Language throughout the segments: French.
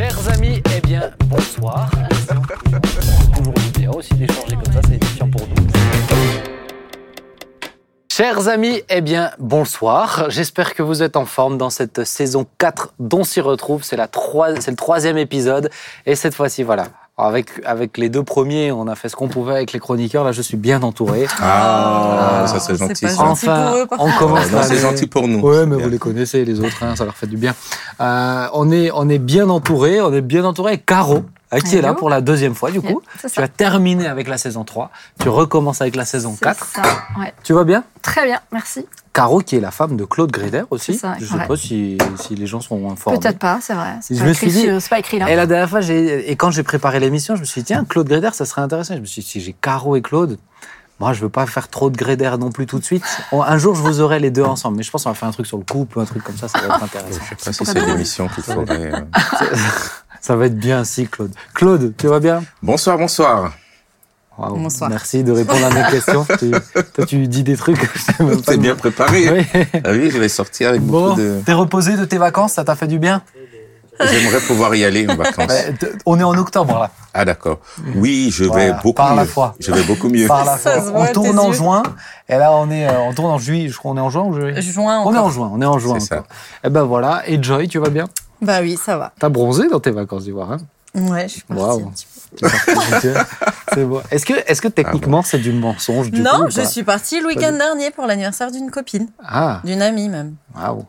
Chers amis, eh bien, bonsoir. Toujours bien aussi d'échanger comme ça, c'est édifiant pour nous. Chers amis, eh bien, bonsoir. J'espère que vous êtes en forme dans cette saison 4 dont s'y retrouve. C'est le troisième épisode. Et cette fois-ci, voilà. Alors, Avec, avec les deux premiers, on a fait ce qu'on pouvait avec les chroniqueurs. Là, je suis bien entouré. Ah, ça c'est gentil. pas ça. gentil. pour eux, on commence Non, c'est gentil pour nous. Ouais, mais Bien. vous les connaissez, les autres, hein, ça leur fait du bien. Euh, on, est, on est bien entouré, on est bien entouré avec Caro, euh, qui est là Hello. pour la deuxième fois, du coup. C'est Tu ça. as terminé avec la saison 3, tu recommences avec la saison C'est 4. ça, ouais. Tu vas bien? Très bien, merci. Caro, qui est la femme de Claude Gréder aussi. C'est ça, Je sais ouais. pas si, si les gens sont informés. Peut-être pas, c'est vrai. C'est Je pas, me écrit suis dit- pas écrit là. Et la dernière fois, j'ai- et quand j'ai préparé l'émission, je me suis dit, tiens, Claude Gréder, ça serait intéressant. Je me suis dit, si j'ai Caro et Claude, moi, je veux pas faire trop de Gréder non plus tout de suite. On- un jour, je vous aurai les deux ensemble. Mais je pense qu'on va faire un truc sur le couple, un truc comme ça, ça va être intéressant. Je sais pas si c'est l'émission qu'il faudrait. Ça va être bien si, Claude. Claude, tu vas bien? Bonsoir, bonsoir. Bonsoir. Merci de répondre à mes questions. Tu, toi, tu dis des trucs. T'es bien préparé. Oui. Ah oui, je vais sortir avec Bon, beaucoup de. t'es reposé de tes vacances, ça t'a fait du bien? J'aimerais pouvoir y aller en vacances. Bah, On est en octobre là. Ah d'accord. Oui, je vais Voilà, beaucoup par la mieux. foi. Je vais beaucoup mieux. Par la fois. on tourne en yeux. juin, et là on est, euh, on tourne en juillet. Je crois on est en juin ou juillet? Juin On est encore. en juin, on est en juin. C'est ça. encore. Et ben voilà. Et Joy, tu vas bien? Bah oui, ça va. T'as bronzé dans tes vacances d'Ivoire, hein? Ouais, je suis partie. Waouh. un petit peu. T'es parti, C'est bon. Est-ce que, est-ce que techniquement c'est du mensonge du Non, je suis partie le week-end dernier pour l'anniversaire d'une copine, Ah, d'une amie même. waouh.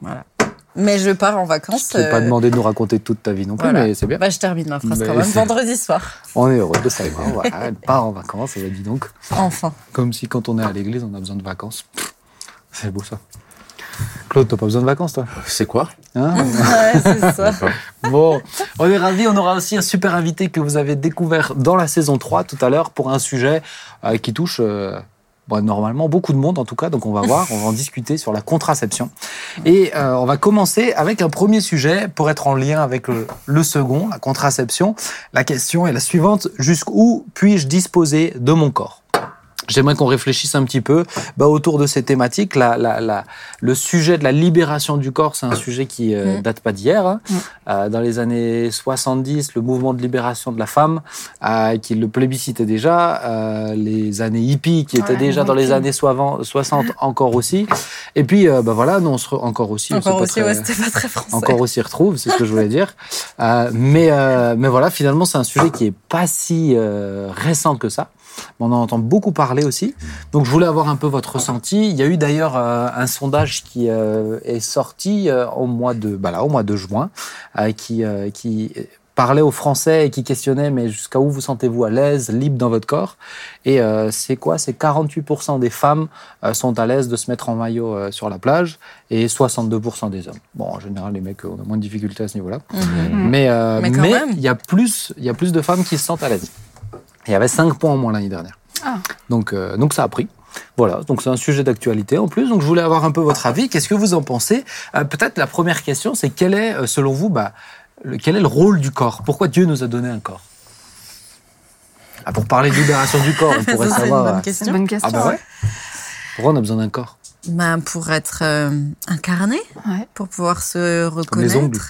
Mais je pars en vacances. Je t'ai pas euh, demandé de nous raconter toute ta vie non plus, voilà. mais c'est bien. Bah, je termine ma phrase Mais quand même vendredi soir. On est heureux de savoir. voilà, elle part en vacances, et ben, dis donc. Enfin. Comme si quand on est à l'église, on a besoin de vacances. C'est beau ça. Claude, t'as pas besoin de vacances, toi? C'est quoi? Hein? Ouais, c'est ça. Bon, on est ravis. On aura aussi un super invité que vous avez découvert dans la saison 3 tout à l'heure pour un sujet euh, qui touche euh, normalement beaucoup de monde en tout cas. Donc on va voir, on va en discuter sur la contraception. Et euh, on va commencer avec un premier sujet pour être en lien avec le, le second, la contraception. La question est la suivante. Jusqu'où puis-je disposer de mon corps? J'aimerais qu'on réfléchisse un petit peu bah, autour de ces thématiques. La, la, la- le sujet de la libération du corps, c'est un sujet qui euh, Mm. date pas d'hier. hein. Mm. Euh, dans les années 70, le mouvement de libération de la femme, euh, qui le plébiscitait déjà. Euh, les années hippies, qui étaient Ouais, déjà dans les années soivan- 60, encore aussi. Et puis, euh, bah, voilà, nous, on se re- encore aussi. Encore aussi, ouais, c'était pas très français. encore aussi retrouve, c'est ce que je voulais dire. Euh, mais, euh, mais voilà, finalement, c'est un sujet qui est pas si euh, récent que ça. Mais on en entend beaucoup parler aussi. Donc, je voulais avoir un peu votre ressenti. Il y a eu d'ailleurs euh, un sondage qui euh, est sorti euh, au mois de, bah là, au mois de juin, euh, qui, euh, qui parlait aux Français et qui questionnait mais jusqu'à où vous sentez-vous à l'aise, libre dans votre corps? Et euh, c'est quoi? C'est 48% des femmes euh, sont à l'aise de se mettre en maillot euh, sur la plage et 62% des hommes. Bon, en général, les mecs, on a moins de difficultés à ce niveau-là. Mais euh, Mais mais même. il y a plus, il y a plus de femmes qui se sentent à l'aise. Il y avait 5 points en moins l'année dernière. Ah. Donc, euh, donc ça a pris. Voilà, donc c'est un sujet d'actualité en plus. Donc je voulais avoir un peu votre avis. Qu'est-ce que vous en pensez? Euh, Peut-être la première question, c'est quel est, euh, selon vous, bah, le- quel est le rôle du corps? Pourquoi Dieu nous a donné un corps? Ah, Pour parler de libération du corps, on pourrait Ça, c'est une savoir. bonne question. C'est une bonne question. Ah bah ouais Pourquoi on a besoin d'un corps? Ben, pour être euh, incarné, Ouais. pour pouvoir se Comme les reconnaître. ongles.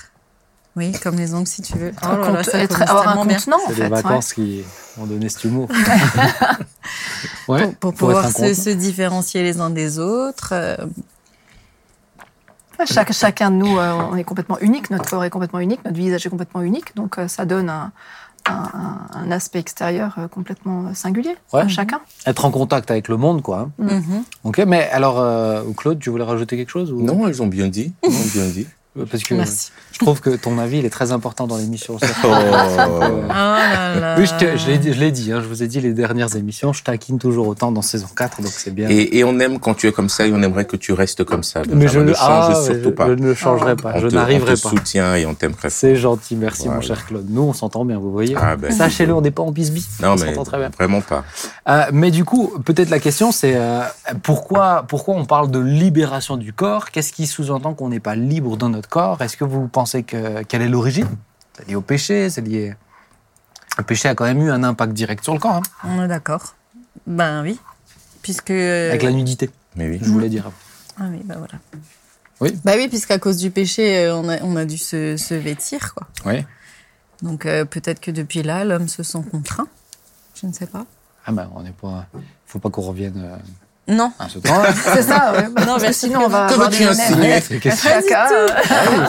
Oui, comme les ongles si tu veux. Oh là là, compte- ça être, avoir un tellement bien. contenant, en C'est fait. des ouais. vacances qui ont donné cet humour. ouais, Pour, pour pour être pouvoir se, différencier les uns des autres. euh, chaque- chacun de nous, euh, on est complètement unique, notre corps est complètement unique, notre visage est complètement unique, donc euh, ça donne un, un- aspect extérieur euh, complètement singulier Ouais. à chacun. Être en contact avec le monde, quoi. hein. mhm. Ok, mais alors, euh, Claude, tu voulais rajouter quelque chose ou... Non, ils ont bien dit. Ils ont bien dit. Euh, Parce que Merci. je trouve que ton avis, il est très important dans l'émission. Oh. Oh. Oui, je, l'ai dit, je l'ai dit hein, je vous ai dit les dernières émissions, je taquine toujours autant dans saison 4, donc c'est bien. Et, et on aime quand tu es comme ça et on aimerait que tu restes comme ça. mais je ne change ah, surtout je, pas. je ne changerai pas, on je n'arriverai on te pas. soutient et on t'aime très fort. C'est gentil, merci mon cher Claude. Nous, on s'entend bien, vous voyez. Ah ben. Sachez-le, on n'est pas en bisbis. Non, on mais s'entend très bien. vraiment pas. Euh, mais du coup, peut-être la question, c'est euh, pourquoi, pourquoi on parle de libération du corps? Qu'est-ce qui sous-entend qu'on n'est pas libre dans notre corps Est-ce que vous pensez que quelle est l'origine? C'est lié au péché C'est lié. Le péché a quand même eu un impact direct sur le corps, hein, On est d'accord. Ben oui. Puisque. euh, avec la nudité. Mais oui. Je voulais dire. Ah oui, bah voilà. Oui. Bah oui, puisqu'à cause du péché, euh, on a, on a dû se, se vêtir, quoi. Oui. Donc euh, peut-être que depuis là, l'homme se sent contraint. Je ne sais pas. Ah ben, on n'est pas. Faut pas qu'on revienne euh, Non. temps-là. C'est ça, ouais. Non, mais sinon on va Que avoir veux-tu insinuer euh,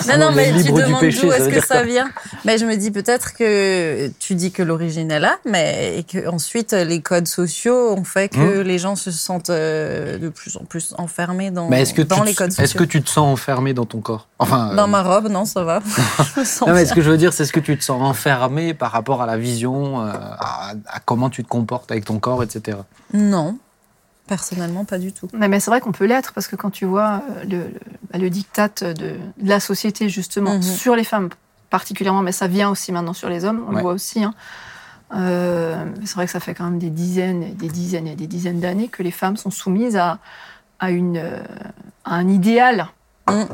Non, non, mais tu demandes d'où est-ce que ça vient? Mais je me dis peut-être que tu dis que l'origine est là, mais et que ensuite les codes sociaux ont fait que les gens se sentent euh, de plus en plus enfermés dans. Mais est-ce que, dans tu les te, codes sociaux. est-ce que tu te sens enfermé dans ton corps? Enfin. Dans euh, ma robe, non, ça va. je me sens Non, mais bien. ce que je veux dire, c'est ce que tu te sens enfermé par rapport à la vision, euh, à, à comment tu te comportes avec ton corps, etc. Non, personnellement, pas du tout. Mais, mais c'est vrai qu'on peut l'être parce que quand tu vois euh, le, le, bah, le diktat de, de la société justement Mhm. sur les femmes particulièrement, mais ça vient aussi maintenant sur les hommes, on Ouais. le voit aussi. hein. Euh, c'est vrai que ça fait quand même des dizaines, et des dizaines et des dizaines d'années que les femmes sont soumises à, à, une, euh, à un idéal Mm.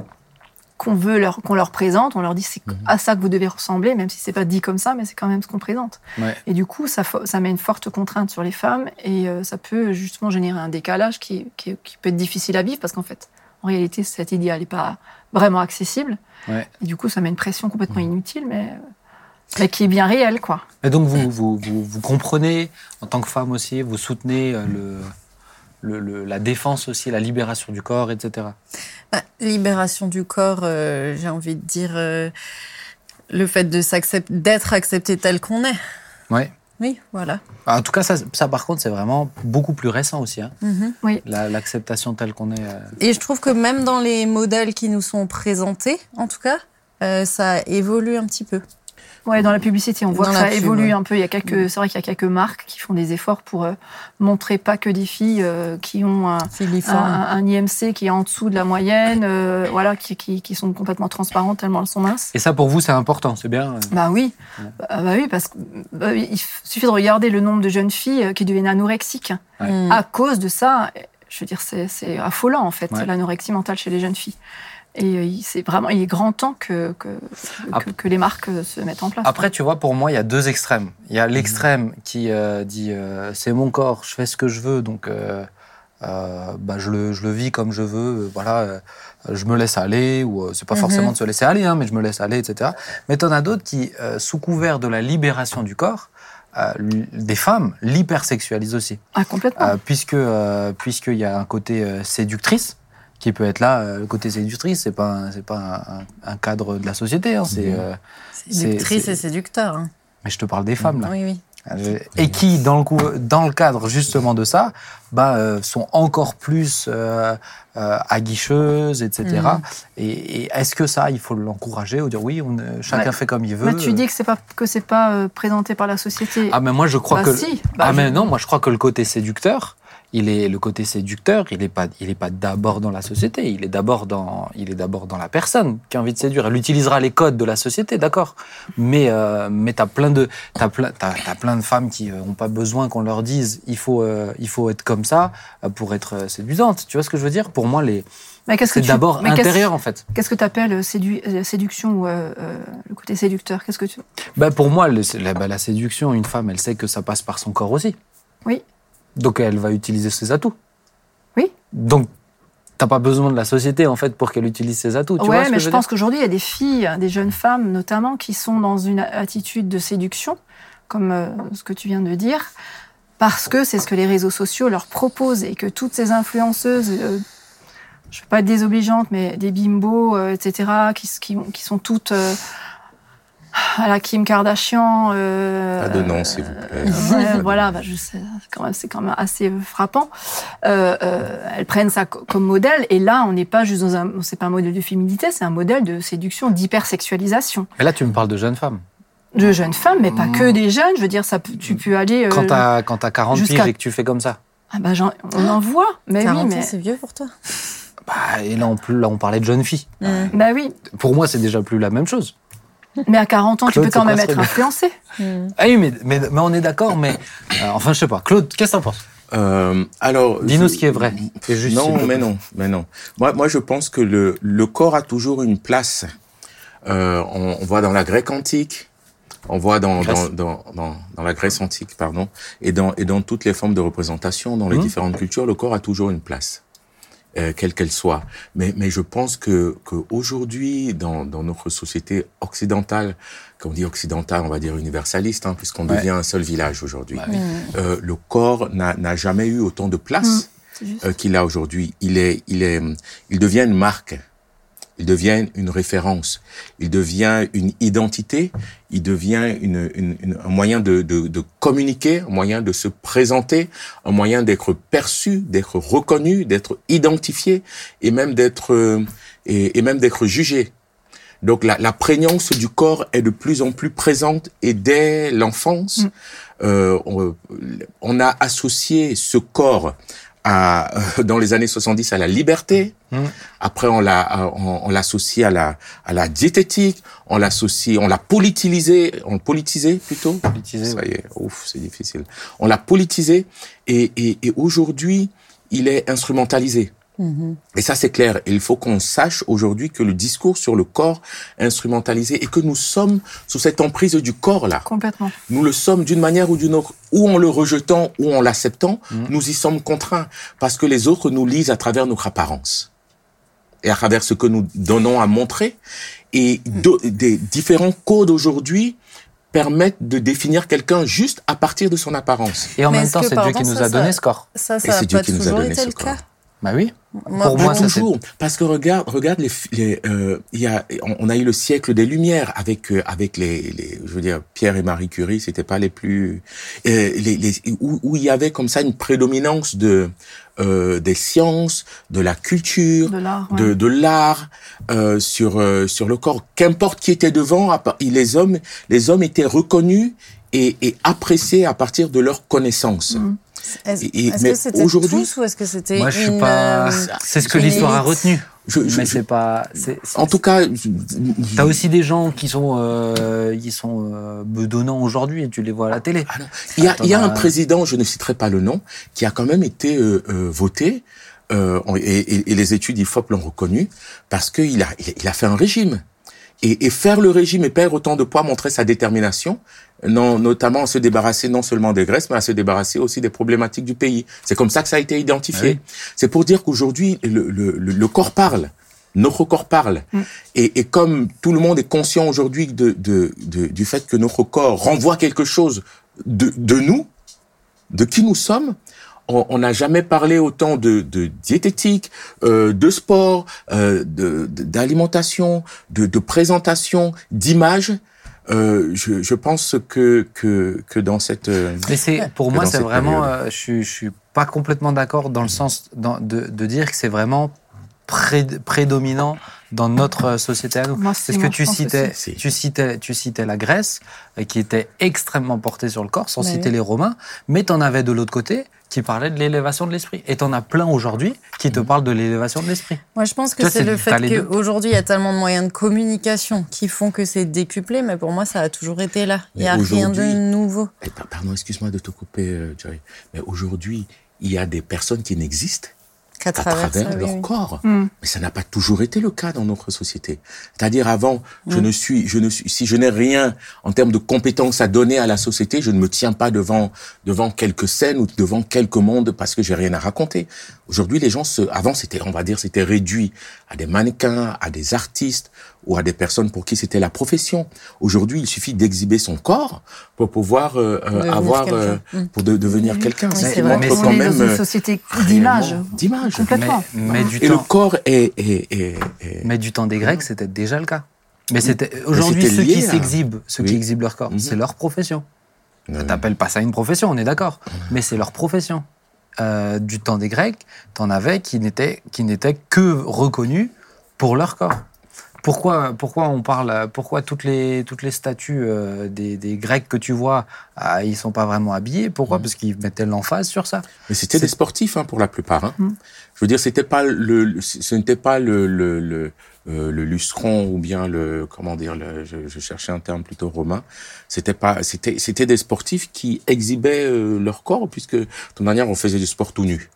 Qu'on veut leur qu'on leur présente. On leur dit c'est Mhm. à ça que vous devez ressembler, même si c'est pas dit comme ça, mais c'est quand même ce qu'on présente. Ouais. Et du coup, ça, ça met une forte contrainte sur les femmes et euh, ça peut justement générer un décalage qui, qui, qui peut être difficile à vivre parce qu'en fait, en réalité, cet idéal n'est pas vraiment accessible. Ouais. Et du coup, ça met une pression complètement inutile, mais, euh, mais qui est bien réelle, quoi. Et donc, vous, vous, vous, vous comprenez, en tant que femme aussi, vous soutenez euh, le, le, le- la défense aussi, la libération du corps, etc. Bah, libération du corps, euh, j'ai envie de dire euh, le fait de s'accepter, d'être accepté tel qu'on est. Ouais. Oui, voilà. En tout cas, ça, ça par contre, c'est vraiment beaucoup plus récent aussi. hein. Mhm. La- L'acceptation telle qu'on est. euh, Et je trouve que même dans les modèles qui nous sont présentés, en tout cas, euh, ça évolue un petit peu. Ouais, dans la publicité, on voit Dans que ça pub, évolue ouais. un peu. Il y a quelques, c'est vrai qu'il y a quelques marques qui font des efforts pour euh, montrer pas que des filles euh, qui ont un, un, Filiforme. un IMC qui est en dessous de la moyenne, euh, voilà, qui, qui, qui sont complètement transparentes tellement elles sont minces. Et ça, pour vous, c'est important, c'est bien. euh. Bah oui, bah, bah oui, parce qu'il il suffit de regarder le nombre de jeunes filles qui deviennent anorexiques Ouais. Mm. à cause de ça. Je veux dire, c'est c'est affolant en fait, Ouais. l'anorexie mentale chez les jeunes filles. Et euh, il- c'est vraiment, il est grand temps que, que, que, Ap- que les marques euh, se mettent en place. Après, tu vois, pour moi, il y a deux extrêmes. Il y a l'extrême qui euh, dit euh, c'est mon corps, je fais ce que je veux, donc euh, euh, bah, je, le, je le vis comme je veux, euh, voilà, euh, je me laisse aller, ou euh, c'est pas Mhm. forcément de se laisser aller, hein, mais je me laisse aller, etc. Mais t'en as d'autres qui, euh, sous couvert de la libération du corps, euh, des femmes l'hypersexualisent aussi. Ah, complètement. Euh, puisque euh, puisqu'il y a un côté euh, séductrice qui peut être là. euh, le côté séductrice, c'est pas c'est pas un, cadre de la société. hein, c'est euh, Séductrice et séducteur. hein. mais je te parle des femmes là. Oui, oui. Euh, Et qui, dans le, coup, dans le cadre justement de ça, bah, euh, sont encore plus euh, euh, aguicheuses, etc. Mhm. Et, et est-ce que ça, il faut l'encourager ou dire oui, on, chacun Ouais. fait comme il veut? Mais tu dis que c'est pas que c'est pas euh, présenté par la société. Ah mais moi je crois Bah que si, bah ah mais non moi je crois que le côté séducteur il est le côté séducteur il est pas il est pas d'abord dans la société il est d'abord dans il est d'abord dans la personne qui a envie de séduire. Elle utilisera les codes de la société d'accord. Mais euh, mais t'as plein de t'as plein t'as, t'as plein de femmes qui euh, ont pas besoin qu'on leur dise il faut euh, il faut être comme ça euh, pour être euh, séduisante. Tu vois ce que je veux dire? Pour moi les Mais qu'est-ce que d'abord intérieur en fait. Qu'est-ce que tu appelles séduction ou euh, euh, le côté séducteur? Qu'est-ce que tu Bah pour moi, le- la, bah, la séduction, une femme, elle sait que ça passe par son corps aussi. Oui. Donc elle va utiliser ses atouts. Oui. Donc t'as pas besoin de la société en fait pour qu'elle utilise ses atouts. Tu vois Ouais, ce mais que je, pense qu'aujourd'hui il y a des filles, des jeunes femmes notamment, qui sont dans une attitude de séduction, comme euh, ce que tu viens de dire, parce que c'est ce que les réseaux sociaux leur proposent et que toutes ces influenceuses, euh, je ne veux pas être désobligeante, mais des bimbos, euh, etc., qui, qui, qui sont toutes euh, à la Kim Kardashian. euh, Pas de nom, s'il vous plaît. Ouais, voilà, bah, je sais, c'est quand même, c'est quand même assez frappant. Euh, euh, elles prennent ça co- comme modèle, et là, on n'est pas juste dans un, c'est pas un modèle de féminité, c'est un modèle de séduction, d'hypersexualisation Mais là, tu me parles de jeunes femmes. de jeunes femmes, mais pas Mmh. que des jeunes. Je veux dire, ça, tu peux aller. euh, Quand t'as quand t'as 40 jusqu'à- piges et que tu fais comme ça. ah bah, on en voit, mais 40 oui, ans, mais c'est vieux pour toi. Bah, et là, on, là, on parlait de jeunes filles. Mm. bah oui, Pour moi, c'est déjà plus la même chose. Mais à 40 ans, Claude, tu peux quand même être influencé. Mm. Ah oui, mais, mais, mais on est d'accord, mais euh, enfin, je sais pas. Claude, qu'est-ce que t'en penses? Euh, alors, Dis-nous ce qui est vrai. Juste, non, mais non, mais non. Moi, moi, je pense que le, le corps a toujours une place. Euh, on, on voit dans la Grèce antique, on voit dans, dans, dans, dans, dans la Grèce antique, pardon, et dans, et dans toutes les formes de représentation, dans les Mhm. différentes cultures, le corps a toujours une place. Euh, quelle qu'elle soit. Mais, mais je pense que qu'aujourd'hui, dans, dans notre société occidentale, quand on dit occidentale, on va dire universaliste, hein, puisqu'on Ouais. devient un seul village aujourd'hui, Bah oui. euh, le corps n'a n'a jamais eu autant de place juste. euh, qu'il a aujourd'hui. Il est, il est, il devient une marque. Il devient une référence. Il devient une identité. Il devient une, une- une- un moyen de, de, de communiquer, un moyen de se présenter, un moyen d'être perçu, d'être reconnu, d'être identifié et même d'être euh, et, et même d'être jugé. Donc la, la prégnance du corps est de plus en plus présente et dès l'enfance, euh, on, on a associé ce corps à, euh, dans les années 70 à la liberté. Mm. Après, on l'a, on, on l'associe à la, à la diététique. On l'associe, on l'a politisé, on l'a politisé plutôt. Politisé, Ça y est, ouf, c'est difficile. On l'a politisé et, et, et aujourd'hui, il est instrumentalisé. Et ça, c'est clair. Il faut qu'on sache aujourd'hui que le discours sur le corps est instrumentalisé et que nous sommes sous cette emprise du corps là. Complètement. Nous le sommes d'une manière ou d'une autre, ou en le rejetant ou en l'acceptant, Mhm. nous y sommes contraints parce que les autres nous lisent à travers notre apparence et à travers ce que nous donnons à montrer. Et de- des différents codes aujourd'hui permettent de définir quelqu'un juste à partir de son apparence. Et en Mais même temps, c'est Dieu qui nous a donné ce corps. Ça, Et ça c'est Dieu pas qui nous a toujours donné été ce le corps. cas? Bah oui. Moi, Pour Pas moi, ça, c'est- toujours, parce que regarde, regarde les, les euh, il y a, on on a eu le siècle des Lumières avec euh, avec les, les, je veux dire, Pierre et Marie Curie, c'était pas les plus, euh, les, les où, où il y avait comme ça une prédominance de euh, des sciences, de la culture, De l'art. ouais. de, de l'art euh, sur euh, sur le corps. Qu'importe qui était devant, les hommes les hommes étaient reconnus et, et appréciés à partir de leurs connaissances. Mm. Est-ce que c'était aujourd'hui- tous ou est-ce que c'était Moi, je suis une, pas. euh, C'est ce que l'histoire a retenu. Je, je- Mais je- c'est pas. c'est- c'est- en tout cas, je- T'as aussi des gens qui sont, euh, qui sont euh, bedonnants aujourd'hui et tu les vois à la télé. Ah. Il y a, il y a un président, je ne citerai pas le nom, qui a quand même été euh, euh, voté, euh, et, et- et les études IFOP l'ont reconnu, parce qu'il a, il a- il a fait un régime. Et, et faire le régime et perdre autant de poids montrer sa détermination, non, notamment à se débarrasser non seulement des graisses, mais à se débarrasser aussi des problématiques du pays. C'est comme ça que ça a été identifié. Ah oui. C'est pour dire qu'aujourd'hui, le, le, le, le corps parle. Notre corps parle. Mm. Et, et comme tout le monde est conscient aujourd'hui de, de, de- du fait que notre corps renvoie quelque chose de, de nous, de qui nous sommes, on n'a jamais parlé autant de, de diététique, euh, de sport, euh, de- d'alimentation, de, de présentation, d'image. Euh, je, je pense que, que, que dans cette... euh, Mais c'est pour moi, c'est vraiment. euh, je, suis- je suis pas complètement d'accord dans le sens de, de dire que c'est vraiment pré- prédominant dans notre euh, société à nous. Parce que tu citais, aussi. tu citais, tu citais la Grèce, euh, qui était extrêmement portée sur le corps, sans Bah citer oui. les Romains, mais t'en avais de l'autre côté qui parlait de l'élévation de l'esprit. Et t'en as plein aujourd'hui qui te parlent de l'élévation de l'esprit. Moi, je pense que c'est le fait qu'aujourd'hui, il y a tellement de moyens de communication qui font que c'est décuplé, mais pour moi, ça a toujours été là. Il n'y a rien de nouveau. eh, pa- pardon, excuse-moi de te couper, euh, Joy, mais aujourd'hui, il y a des personnes qui n'existent à travers, travers ça, oui, leur oui. corps. Mm. Mais ça n'a pas toujours été le cas dans notre société. C'est-à-dire avant, je Mm. ne suis, je ne suis, si je n'ai rien en termes de compétences à donner à la société, je ne me tiens pas devant devant quelques scènes ou devant quelques mondes parce que j'ai rien à raconter. Aujourd'hui, les gens se, avant c'était, on va dire, c'était réduit à des mannequins, à des artistes ou à des personnes pour qui c'était la profession. Aujourd'hui, il suffit d'exhiber son corps pour pouvoir euh, euh, Devenir avoir, quelqu'un. euh, pour de- devenir quelqu'un. Oui, Ce c'est vrai. montre Mais quand on est même dans une société d'image. d'image. Complètement. Mais, mais du Et le temps, corps est, est, est, est- mais du temps des Grecs, c'était déjà le cas. Mais c'était aujourd'hui ceux qui à- s'exhibent, ceux qui exhibent leur corps, Mhm. c'est leur profession. Euh, T'appelles pas ça une profession, on est d'accord. Mais c'est leur profession. Euh, du temps des Grecs, t'en avais qui n'étaient qui n'étaient que reconnus pour leur corps. Pourquoi, pourquoi on parle, pourquoi toutes les, toutes les statues euh, des, des Grecs que tu vois, ah, ils sont pas vraiment habillés? Pourquoi? Mhm. Parce qu'ils mettaient l'emphase sur ça. Mais c'était des sportifs hein, pour la plupart. Hein. Mm. Je veux dire, c'était pas le, ce n'était pas le le, le, euh, le lustron ou bien le comment dire, le, je, je cherchais un terme plutôt romain. C'était pas, c'était c'était des sportifs qui exhibaient euh, leur corps puisque de toute manière on faisait du sport tout nu.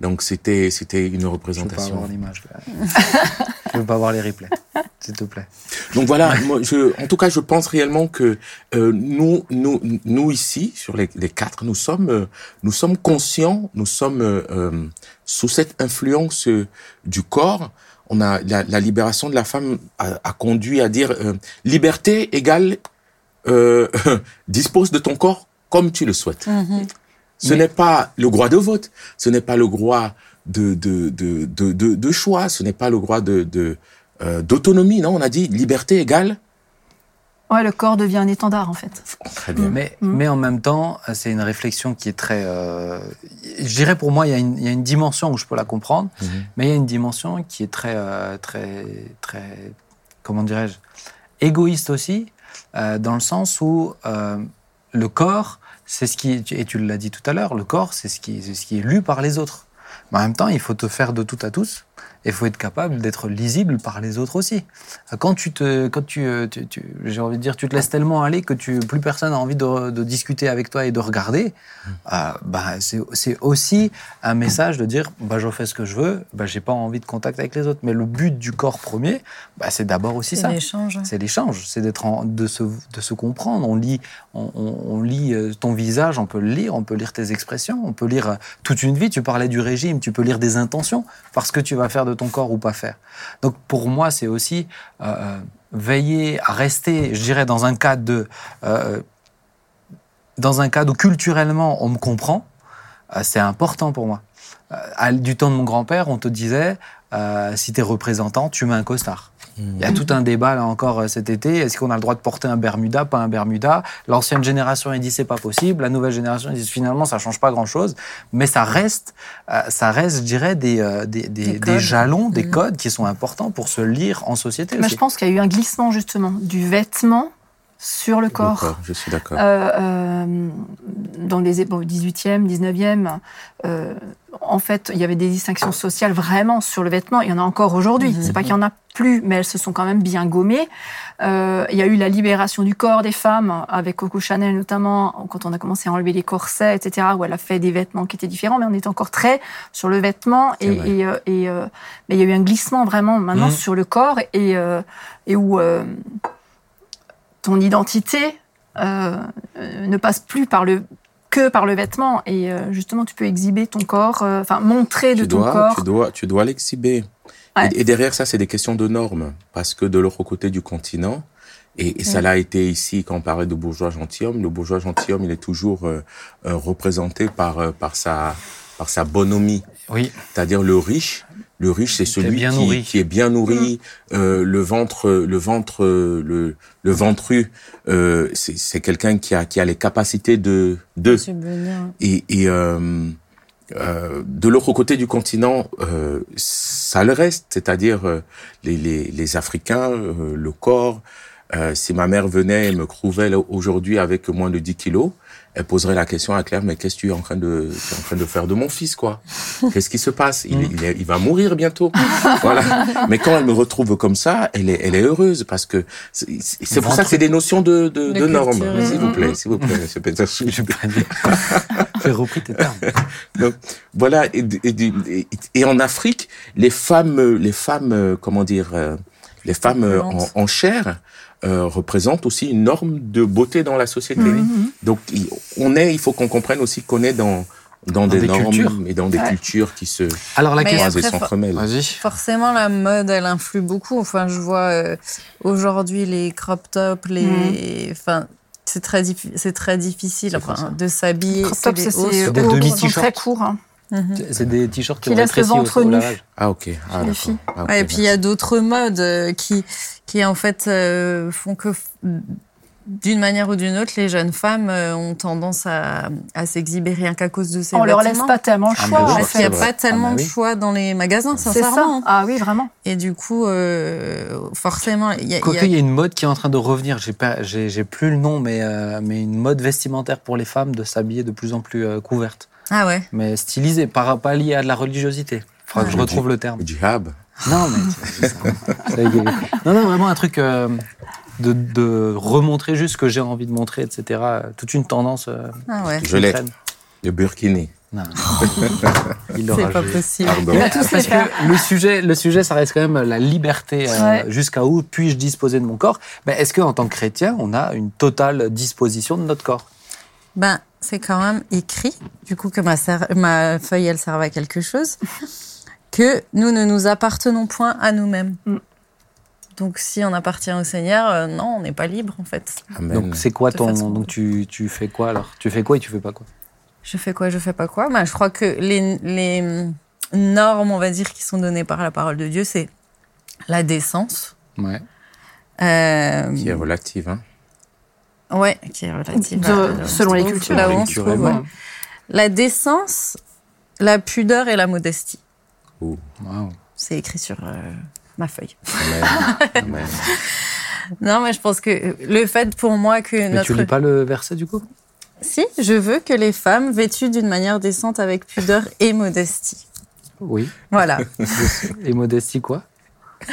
Donc c'était c'était une Je veux pas représentation. avoir l'image. Je veux pas voir les replays. s'il te plaît. Donc voilà, moi, je, en tout cas, je pense réellement que euh, nous, nous, nous ici, sur les, les quatre, nous sommes, euh, nous sommes conscients, nous sommes euh, euh, sous cette influence euh, du corps. On a la, la libération de la femme a, a conduit à dire euh, liberté égale euh, dispose de ton corps comme tu le souhaites. Ce Mais- n'est pas le droit de vote, ce n'est pas le droit de de de de, de, de choix, ce n'est pas le droit de de euh, d'autonomie. Non, on a dit liberté égale. Ouais, le corps devient un étendard, en fait. Très bien. Mais, Mhm. mais en même temps, c'est une réflexion qui est très. euh, je dirais pour moi, il y, a une, il y a une dimension où je peux la comprendre, Mhm. mais il y a une dimension qui est très, euh, très, très, comment dirais-je, égoïste aussi, euh, dans le sens où euh, le corps, c'est ce qui, et tu l'as dit tout à l'heure, le corps, c'est ce qui, ce qui est lu par les autres. Mais en même temps, il faut te faire de tout à tous. Et il faut être capable d'être lisible par les autres aussi. Quand tu te, quand tu, euh, tu- tu- j'ai envie de dire, tu te laisses tellement aller que tu, plus personne n'a envie de, de discuter avec toi et de regarder. euh, bah, c'est, c'est aussi un message de dire, bah, je fais ce que je veux, bah, j'ai pas envie de contact avec les autres. Mais le but du corps premier, bah, c'est d'abord aussi C'est ça. l'échange. C'est l'échange, c'est d'être en- de se, de se comprendre. On lit, on, on- on lit euh, ton visage, on peut le lire, on peut lire tes expressions, on peut lire euh, toute une vie. Tu parlais du régime, tu peux lire des intentions parce que tu vas faire de ton corps ou pas faire. Donc pour moi, c'est aussi euh, euh, veiller à rester, je dirais, dans un cadre de, euh, dans un cadre où culturellement on me comprend. c'est important pour moi. Du temps de mon grand-père, on te disait, si tu es représentant, tu mets un costard. Il y a tout un débat là encore euh, cet été. Est-ce qu'on a le droit de porter un Bermuda, pas un Bermuda? L'ancienne génération elle dit c'est pas possible. La nouvelle génération dit finalement ça change pas grand chose. Mais ça reste, euh, ça reste, je dirais, des, euh, des, des, jalons, des Mhm. codes qui sont importants pour se lire en société Mais aussi. je pense qu'il y a eu un glissement, justement, du vêtement sur le corps. D'accord, je suis d'accord. Euh, euh, dans les bon, 18e, 19e, euh, en fait, il y avait des distinctions sociales vraiment sur le vêtement. Il y en a encore aujourd'hui. Mhm. C'est pas qu'il y en a plus, mais elles se sont quand même bien gommées. Euh, il y a eu la libération du corps des femmes, avec Coco Chanel notamment, quand on a commencé à enlever les corsets, etc., où elle a fait des vêtements qui étaient différents, mais on était encore très sur le vêtement. Et, et, euh, et, euh, mais il y a eu un glissement vraiment maintenant Mhm. sur le corps et, euh, et où euh, ton identité euh, euh, ne passe plus par le que par le vêtement et euh, justement tu peux exhiber ton corps, euh, enfin montrer de tu ton dois, corps. tu dois, tu dois l'exhiber. Ouais. Et, et derrière ça, c'est des questions de normes, parce que de l'autre côté du continent, et, et ça l'a été ici quand on parlait de bourgeois gentilhomme. Le bourgeois gentilhomme, il est toujours euh, euh, représenté par euh, par sa par sa bonhomie, Oui, c'est-à-dire le riche. Le riche, c'est celui bien qui, est bien nourri, euh, le ventre, le ventre, le le ventru. Euh, c'est c'est quelqu'un qui a qui a les capacités de de Subvenir. et, et euh, euh, de l'autre côté du continent, euh, ça le reste, c'est-à-dire euh, les, les, les Africains, euh, le corps. Euh, si ma mère venait et me trouvait là, aujourd'hui avec moins de 10 kilos, elle poserait la question à Claire, mais qu'est-ce que tu es en train de, tu es en train de faire de mon fils, quoi? Qu'est-ce qui se passe? Il, il, est- il va mourir bientôt. voilà. Mais quand elle me retrouve comme ça, elle est, elle est heureuse parce que c'est c'est pour ça que c'est des notions de, de, De de normes. S'il vous plaît, s'il vous plaît, Monsieur Peterson. je vais pas dire. J'ai repris tes termes. Donc, voilà. Et, et- et- et en Afrique, les femmes, les femmes, comment dire, euh, les femmes en, en chair euh, représentent aussi une norme de beauté dans la société. Mhm. Donc, il- on est, il faut qu'on comprenne aussi qu'on est dans dans, des, des normes cultures. et dans des Ouais. cultures qui se Alors la croisent et s'entremêlent. Vas-y. Forcément, la mode, elle influe beaucoup. Enfin, je vois euh, aujourd'hui les crop tops, les. Enfin, c'est très, diffi- c'est très difficile C'est enfin, de s'habiller. Crop sous top, les c'est des demi-t-shirts. très court. hein. Mhm. C'est des t-shirts qui, Qui ont laissent le ventre nu. ah ok ah, Les d'accord. filles. Ah, ok, Ouais, et puis il y a d'autres modes euh, qui, qui en fait euh, font que d'une manière ou d'une autre, les jeunes femmes euh, ont tendance à, à s'exhiber rien qu'à cause de ces On leur laisse pas tellement le Ah, choix en Parce qu'il n'y a pas tellement Ah, bah de choix dans les magasins, C'est sincèrement. ça. Ah oui, vraiment. Et du coup, euh, forcément, il y a, il y Quoique, a- il y a une mode qui est en train de revenir. J'ai pas, j'ai, j'ai plus le nom, mais euh, mais une mode vestimentaire pour les femmes de s'habiller de plus en plus euh, couverte, Ah ouais. mais stylisée, pas, pas liée à de la religiosité. Faudra que je Ah. retrouve le terme. Djihad. Non, mais c'est ça. Ça y est. non, non, vraiment un truc euh, de, de remontrer juste ce que j'ai envie de montrer, etc. Toute une tendance. euh, Ah ouais. Je l'ai. Le burkini. Non. Il C'est pas possible. Pardon. Il va tous Parce que le sujet, le sujet, ça reste quand même la liberté. euh. Jusqu'à où puis-je disposer de mon corps? Ben, Est-ce qu'en tant que chrétien, on a une totale disposition de notre corps? Ben, c'est quand même écrit, du coup, que ma, ser- ma feuille, elle serve à quelque chose, que nous ne nous appartenons point à nous-mêmes. Mm. Donc, si on appartient au Seigneur, euh, non, on n'est pas libre, en fait. Amen. Donc c'est quoi ton façon- donc tu, tu fais quoi alors? Tu fais quoi et tu fais pas quoi? Je fais quoi, je fais pas quoi? Ben, Je crois que les, les normes, on va dire, qui sont données par la parole de Dieu, c'est la décence. Ouais. Euh, qui est relative. Hein. Ouais, qui est relative. De- à- selon les cultures. Là où on se Culturellement. trouve, ouais. La décence, la pudeur et la modestie. Ouh. Wow. C'est écrit sur euh, ma feuille. Amen. Amen. Non, mais je pense que le fait pour moi que Mais notre... tu lis pas le verset du coup? Si, je veux que les femmes vêtues d'une manière décente avec pudeur et modestie. Oui. Voilà. Et modestie quoi?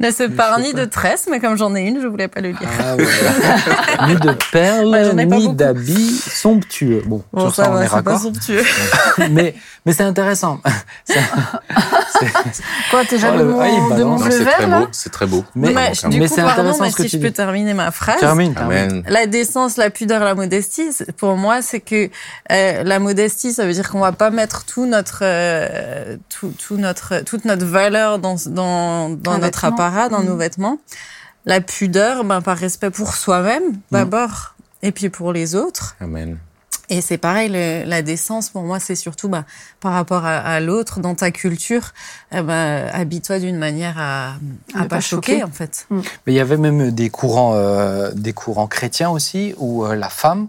ne se parle ni de tresse, mais comme j'en ai une, je voulais pas le lire. Ah ni de perles, Ouais, ni d'habits somptueux. Bon, Bon, sur ça, ça on va, est c'est pas raccord. somptueux. mais mais c'est intéressant. Quoi, t'es Oh, jaloux le- de ah, de balance. mon c'est vert, très beau. C'est très beau. Mais- Mais, du mais coup, c'est pardon, intéressant mais ce que si tu je peux terminer ma phrase. Termine. termine. Amen. La décence, la pudeur, la modestie, pour moi, c'est que euh, la modestie, ça veut dire qu'on va pas mettre tout notre, euh, tout, tout notre, toute notre valeur dans, dans, notre vêtement. Apparat, dans Mhm. nos vêtements. La pudeur, ben, par respect pour soi-même, d'abord, et puis pour les autres. Amen. Et c'est pareil, le- la décence, pour moi, c'est surtout bah, par rapport à, à l'autre, dans ta culture, eh ben, habille-toi d'une manière à, à pas, pas choquer, choquer. en fait. Mais il y avait même des courants, euh, des courants chrétiens aussi, où euh, la femme,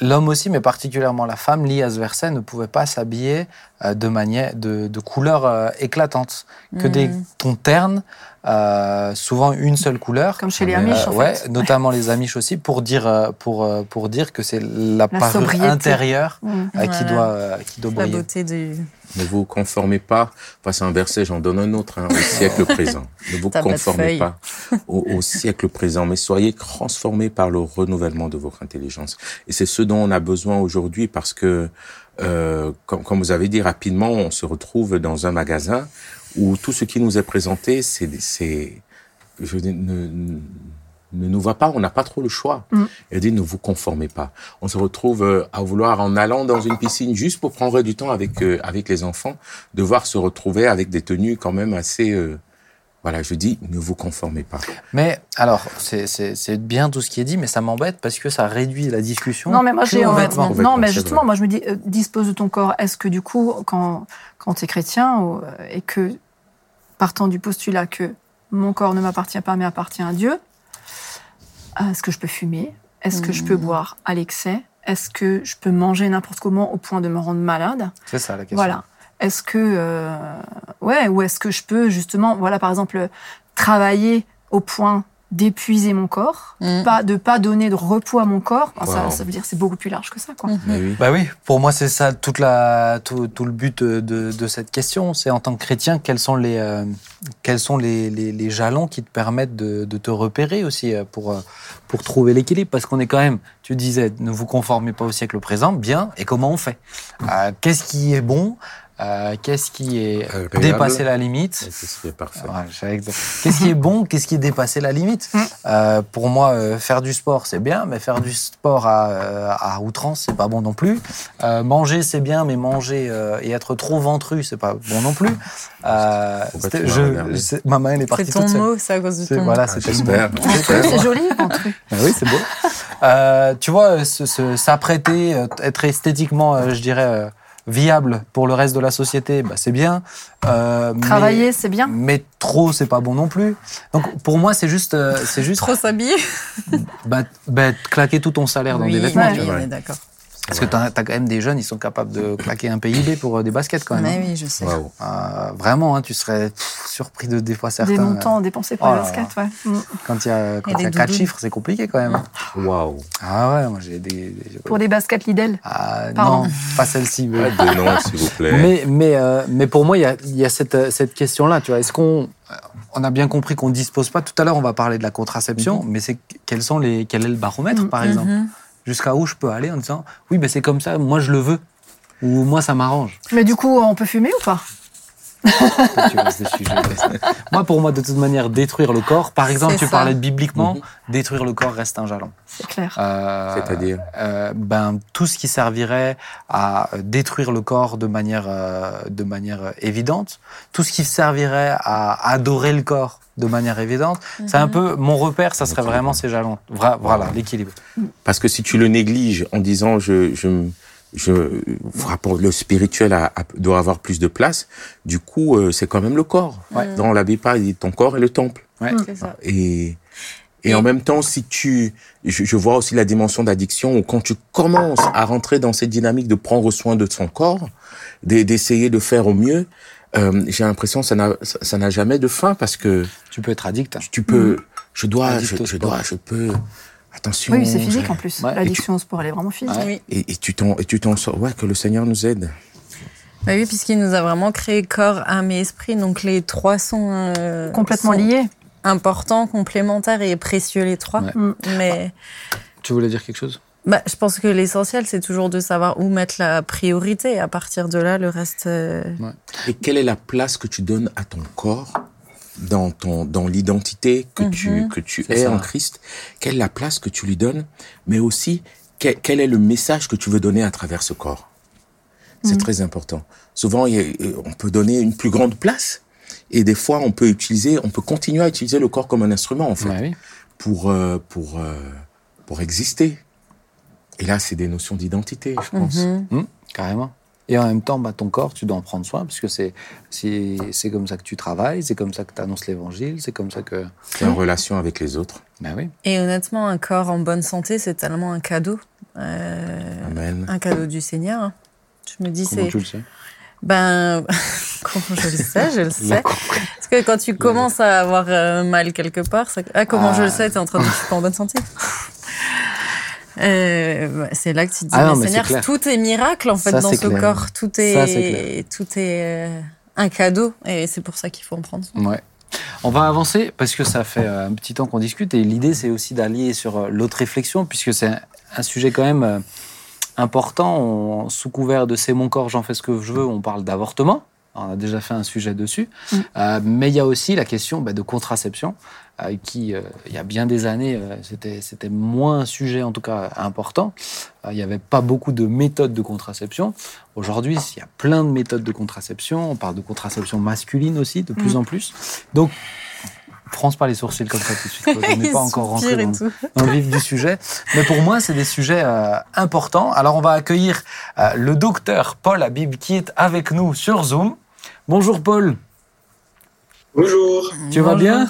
l'homme aussi, mais particulièrement la femme, liée à ce verset, ne pouvait pas s'habiller euh, de manière, de, de couleurs euh, éclatantes, que des tons ternes, euh, souvent une seule couleur. Comme chez les. Amish, Euh, en ouais, fait. notamment les Amish aussi, pour dire, euh, pour, pour dire que c'est la, parure sobriété. intérieure Mm. euh, qui, Voilà. doit, qui doit La briller. beauté du... Ne vous conformez pas, enfin c'est un verset, j'en donne un autre, hein, au siècle présent. Ne vous conformez pas au, au siècle présent, mais soyez transformés par le renouvellement de votre intelligence. Et c'est ce dont on a besoin aujourd'hui parce que, euh, comme, comme vous avez dit rapidement, on se retrouve dans un magasin où tout ce qui nous est présenté, c'est, c'est, je veux dire, ne, ne nous va pas, on n'a pas trop le choix. Mm. Elle dit ne vous conformez pas. On se retrouve euh, à vouloir, en allant dans une piscine juste pour prendre du temps avec euh, avec les enfants, devoir se retrouver avec des tenues quand même assez. euh, voilà, je dis ne vous conformez pas. Mais alors, c'est- c'est c'est bien tout ce qui est dit, mais ça m'embête parce que ça réduit la discussion. Non, mais moi, j'ai Non, mais justement, moi, je me dis, euh, dispose de ton corps. Est-ce que, du coup, quand, quand tu es chrétien ou- et que, partant du postulat que mon corps ne m'appartient pas, mais appartient à Dieu, euh, est-ce que je peux fumer? Est-ce que je peux Mhm. boire à l'excès? Est-ce que je peux manger n'importe comment au point de me rendre malade? C'est ça la question. Voilà. Est-ce que, euh, ouais, ou est-ce que je peux justement, voilà, par exemple, travailler au point d'épuiser mon corps, Mm. pas de pas donner de repos à mon corps. Enfin, ça, Wow. ça veut dire que c'est beaucoup plus large que ça, quoi. Mhm. Mais oui. Bah oui, pour moi c'est ça toute la, tout, tout le but de, de cette question, c'est en tant que chrétien quels sont les, euh, quels sont les, les, les jalons qui te permettent de, de te repérer aussi euh, pour, euh, pour trouver l'équilibre, parce qu'on est quand même, tu disais, ne vous conformez pas au siècle présent, bien, et comment on fait? Euh, Qu'est-ce qui est bon? Euh, Qu'est-ce qui est Agréable. dépassé la limite Et ce serait parfait. Ouais, je savais que- Qu'est-ce qui est bon Qu'est-ce qui est dépassé la limite Mm. Euh, Pour moi, euh, faire du sport, c'est bien, mais faire du sport à, euh, à outrance, c'est pas bon non plus. Euh, manger, c'est bien, mais manger euh, et être trop ventru, c'est pas bon non plus. Euh, je, c'est- ma main, elle est partie C'est ton mot, c'est à cause de C'est- ton Voilà, Ah, j'espère. C'est joli, ventrue. Ah oui, c'est beau. Euh, tu vois, se- se- s'apprêter, euh, être esthétiquement, euh, je dirais, euh, viable pour le reste de la société, bah, c'est bien. Euh, Travailler, c'est bien. mais trop c'est pas bon non plus donc pour moi c'est juste euh, c'est juste Trop s'habiller. bah, bah, claquer tout ton salaire dans oui, des vêtements oui, tu vois. On Ouais. parce que t'as as quand même des jeunes ils sont capables de claquer un PIB pour euh, des baskets quand même Mais hein. oui, je sais. Waouh. Euh, vraiment hein, tu serais pff, surpris de des fois certains Des montants dépensés pour Oh le là basket, là. ouais. Mm. euh, quand il y a quand y a des quatre chiffres c'est compliqué quand même Waouh. ah ouais moi j'ai des, des- Pour des baskets Lidl. Ah, Pardon. non pas celle-ci mais- Pas de nom, s'il vous plaît. Mais, mais, euh, mais pour moi, il y a, il y a cette, euh, cette question-là. Tu vois, est-ce qu'on, on a bien compris qu'on ne dispose pas? Tout à l'heure, on va parler de la contraception, mais c'est quels sont les, quel est le baromètre, par exemple? Mhm. Jusqu'à où je peux aller en disant, oui, ben c'est comme ça, moi je le veux. Ou moi, ça m'arrange. Mais du coup, on peut fumer ou pas? Moi, pour moi, de toute manière, détruire le corps, par exemple, tu ça. parlais de bibliquement, Mhm. détruire le corps reste un jalon. C'est clair. Euh, C'est-à-dire euh, ben, tout ce qui servirait à détruire le corps de manière, euh, de manière évidente, tout ce qui servirait à adorer le corps de manière évidente, c'est un peu mon repère, ça serait vraiment ces jalons. Vra- voilà, l'équilibre. Parce que si tu le négliges en disant je, je, je rapport le spirituel a- a- doit avoir plus de place, du coup euh, c'est quand même le corps. Ouais. Dans la Bible, il dit ton corps est le temple. Ouais. C'est ça. Et, et en même temps, si tu, je, je vois aussi la dimension d'addiction où quand tu commences à rentrer dans cette dynamique de prendre soin de son corps, d'e- d'essayer de faire au mieux, euh, j'ai l'impression que ça n'a, ça n'a jamais de fin parce que Tu peux être addict. tu peux, je dois, je, dois, je peux, attention. Oui, c'est physique je- en plus. Ouais. L'addiction au sport, elle est vraiment physique. Ouais. Et, et tu t'en, et tu t'en sors. Ouais, que le Seigneur nous aide. Bah oui, puisqu'il nous a vraiment créé corps, âme et esprit. Donc les trois sont euh, Complètement sont lié. importants, complémentaires et précieux les trois. Ouais. Mm. Mais Tu voulais dire quelque chose? Bah, je pense que l'essentiel, c'est toujours de savoir où mettre la priorité. À partir de là, le reste. euh, Et quelle est la place que tu donnes à ton corps dans ton dans l'identité que tu Mhm. que tu es ça. en Christ? Quelle est la place que tu lui donnes Mais aussi quel, quel est le message que tu veux donner à travers ce corps? C'est Mhm. très important. Souvent, il y a- on peut donner une plus grande place, et des fois, on peut utiliser, on peut continuer à utiliser le corps comme un instrument en fait Ouais, oui. pour euh, pour euh, pour exister. Et là, c'est des notions d'identité, je pense. mhm. Hum, carrément. Et en même temps, bah, ton corps, tu dois en prendre soin, puisque c'est c'est c'est comme ça que tu travailles, c'est comme ça que tu annonces l'évangile, c'est comme ça que. C'est en relation avec les autres. Ben oui. Et honnêtement, un corps en bonne santé, c'est tellement un cadeau. Euh, Amen. un cadeau du Seigneur. hein. Je me dis, Comment c'est. tu le sais? Ben, comment je le sais, je le sais. Parce que quand tu commences à avoir euh, mal quelque part, ça... ah, comment Ah. je le sais, t'es en train de je suis pas en bonne santé? Euh, c'est là que tu te dis, Ah non, mais Seigneur, tout est miracle en fait Ça, dans ce clair. corps. Tout Ça, est, tout est euh, un cadeau et c'est pour ça qu'il faut en prendre soin. Ouais. On va avancer parce que ça fait euh, un petit temps qu'on discute et l'idée c'est aussi d'allier sur l'autre réflexion puisque c'est un, sujet quand même important. On- sous couvert de c'est mon corps, j'en fais ce que je veux, on parle d'avortement. On a déjà fait un sujet dessus. Mm. Euh, mais il y a aussi la question bah, de contraception qui, euh, il y a bien des années, euh, c'était c'était moins un sujet en tout cas important. Euh, il n'y avait pas beaucoup de méthodes de contraception. Aujourd'hui, il y a plein de méthodes de contraception. On parle de contraception masculine aussi, de plus Mm. en plus. Donc, France pas les sourcils comme ça tout de suite. quoi. Je n'ai Il pas encore rentré dans, le vif du sujet. Mais pour moi, c'est des sujets euh, importants. Alors, on va accueillir euh, le docteur Paul Habib qui est avec nous sur Zoom. Bonjour Paul, Bonjour, tu vas bien?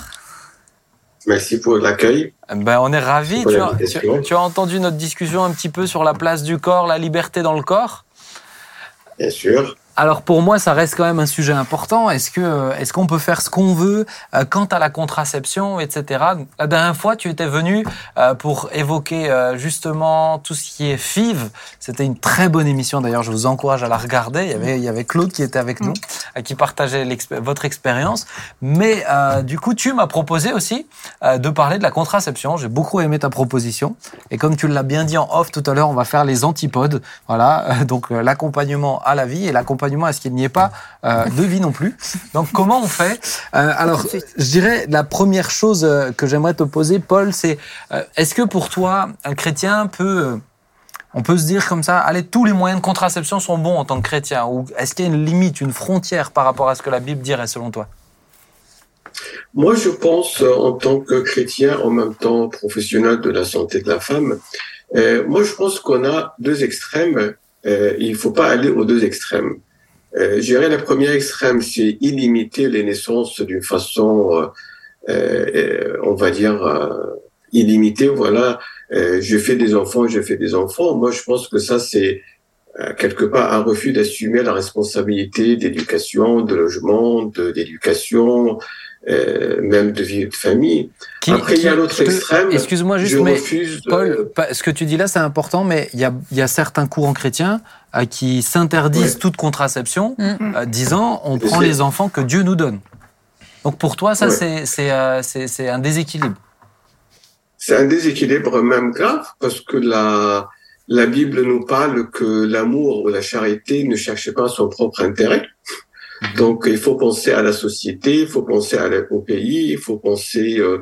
Merci pour l'accueil. ben, On est ravis. Tu as, tu as entendu notre discussion un petit peu sur la place du corps, la liberté dans le corps? Bien sûr. Alors pour moi, ça reste quand même un sujet important. Est-ce que euh, est-ce qu'on peut faire ce qu'on veut euh, quant à la contraception, etc. La dernière fois, tu étais venu euh, pour évoquer justement tout ce qui est FIV. C'était une très bonne émission. D'ailleurs, je vous encourage à la regarder. Il y avait il y avait Claude qui était avec nous, euh, qui partageait votre expérience. Mais euh, du coup, tu m'as proposé aussi de parler de la contraception. J'ai beaucoup aimé ta proposition. Et comme tu l'as bien dit en off tout à l'heure, on va faire les antipodes. Voilà, donc l'accompagnement à la vie et l'accompagnement à ce qu'il n'y ait pas euh, de vie non plus. Donc comment on fait Euh, Alors, je dirais la première chose euh, que j'aimerais te poser, Paul, c'est euh, est-ce que pour toi, un chrétien peut euh, on peut se dire comme ça, allez, tous les moyens de contraception sont bons en tant que chrétien Ou est-ce qu'il y a une limite, une frontière par rapport à ce que la Bible dirait selon toi? Moi, je pense, en tant que chrétien, en même temps professionnel de la santé de la femme, euh, moi, je pense qu'on a deux extrêmes. Euh, il faut pas aller aux deux extrêmes. Euh, dirais la première extrême, c'est illimiter les naissances d'une façon, euh, euh, on va dire, euh, illimitée. Voilà, euh, je fais des enfants, je fais des enfants. Moi, je pense que ça, c'est quelque part un refus d'assumer la responsabilité d'éducation, de logement, d'éducation, euh, même de vie de famille. Qui- Après, il y a l'autre extrême. Excuse-moi juste, je mais refuse. de- Paul, pa- ce que tu dis là, c'est important, mais il y a, il y a certains courants chrétiens euh, qui s'interdisent Ouais. toute contraception, Mm. euh, disant on prend les enfants que Dieu nous donne. Donc pour toi, ça, Ouais. euh, c'est un déséquilibre. C'est un déséquilibre même grave parce que la, la Bible nous parle que l'amour ou la charité ne cherche pas son propre intérêt. Donc, il faut penser à la société, il faut penser à au pays, il faut penser euh,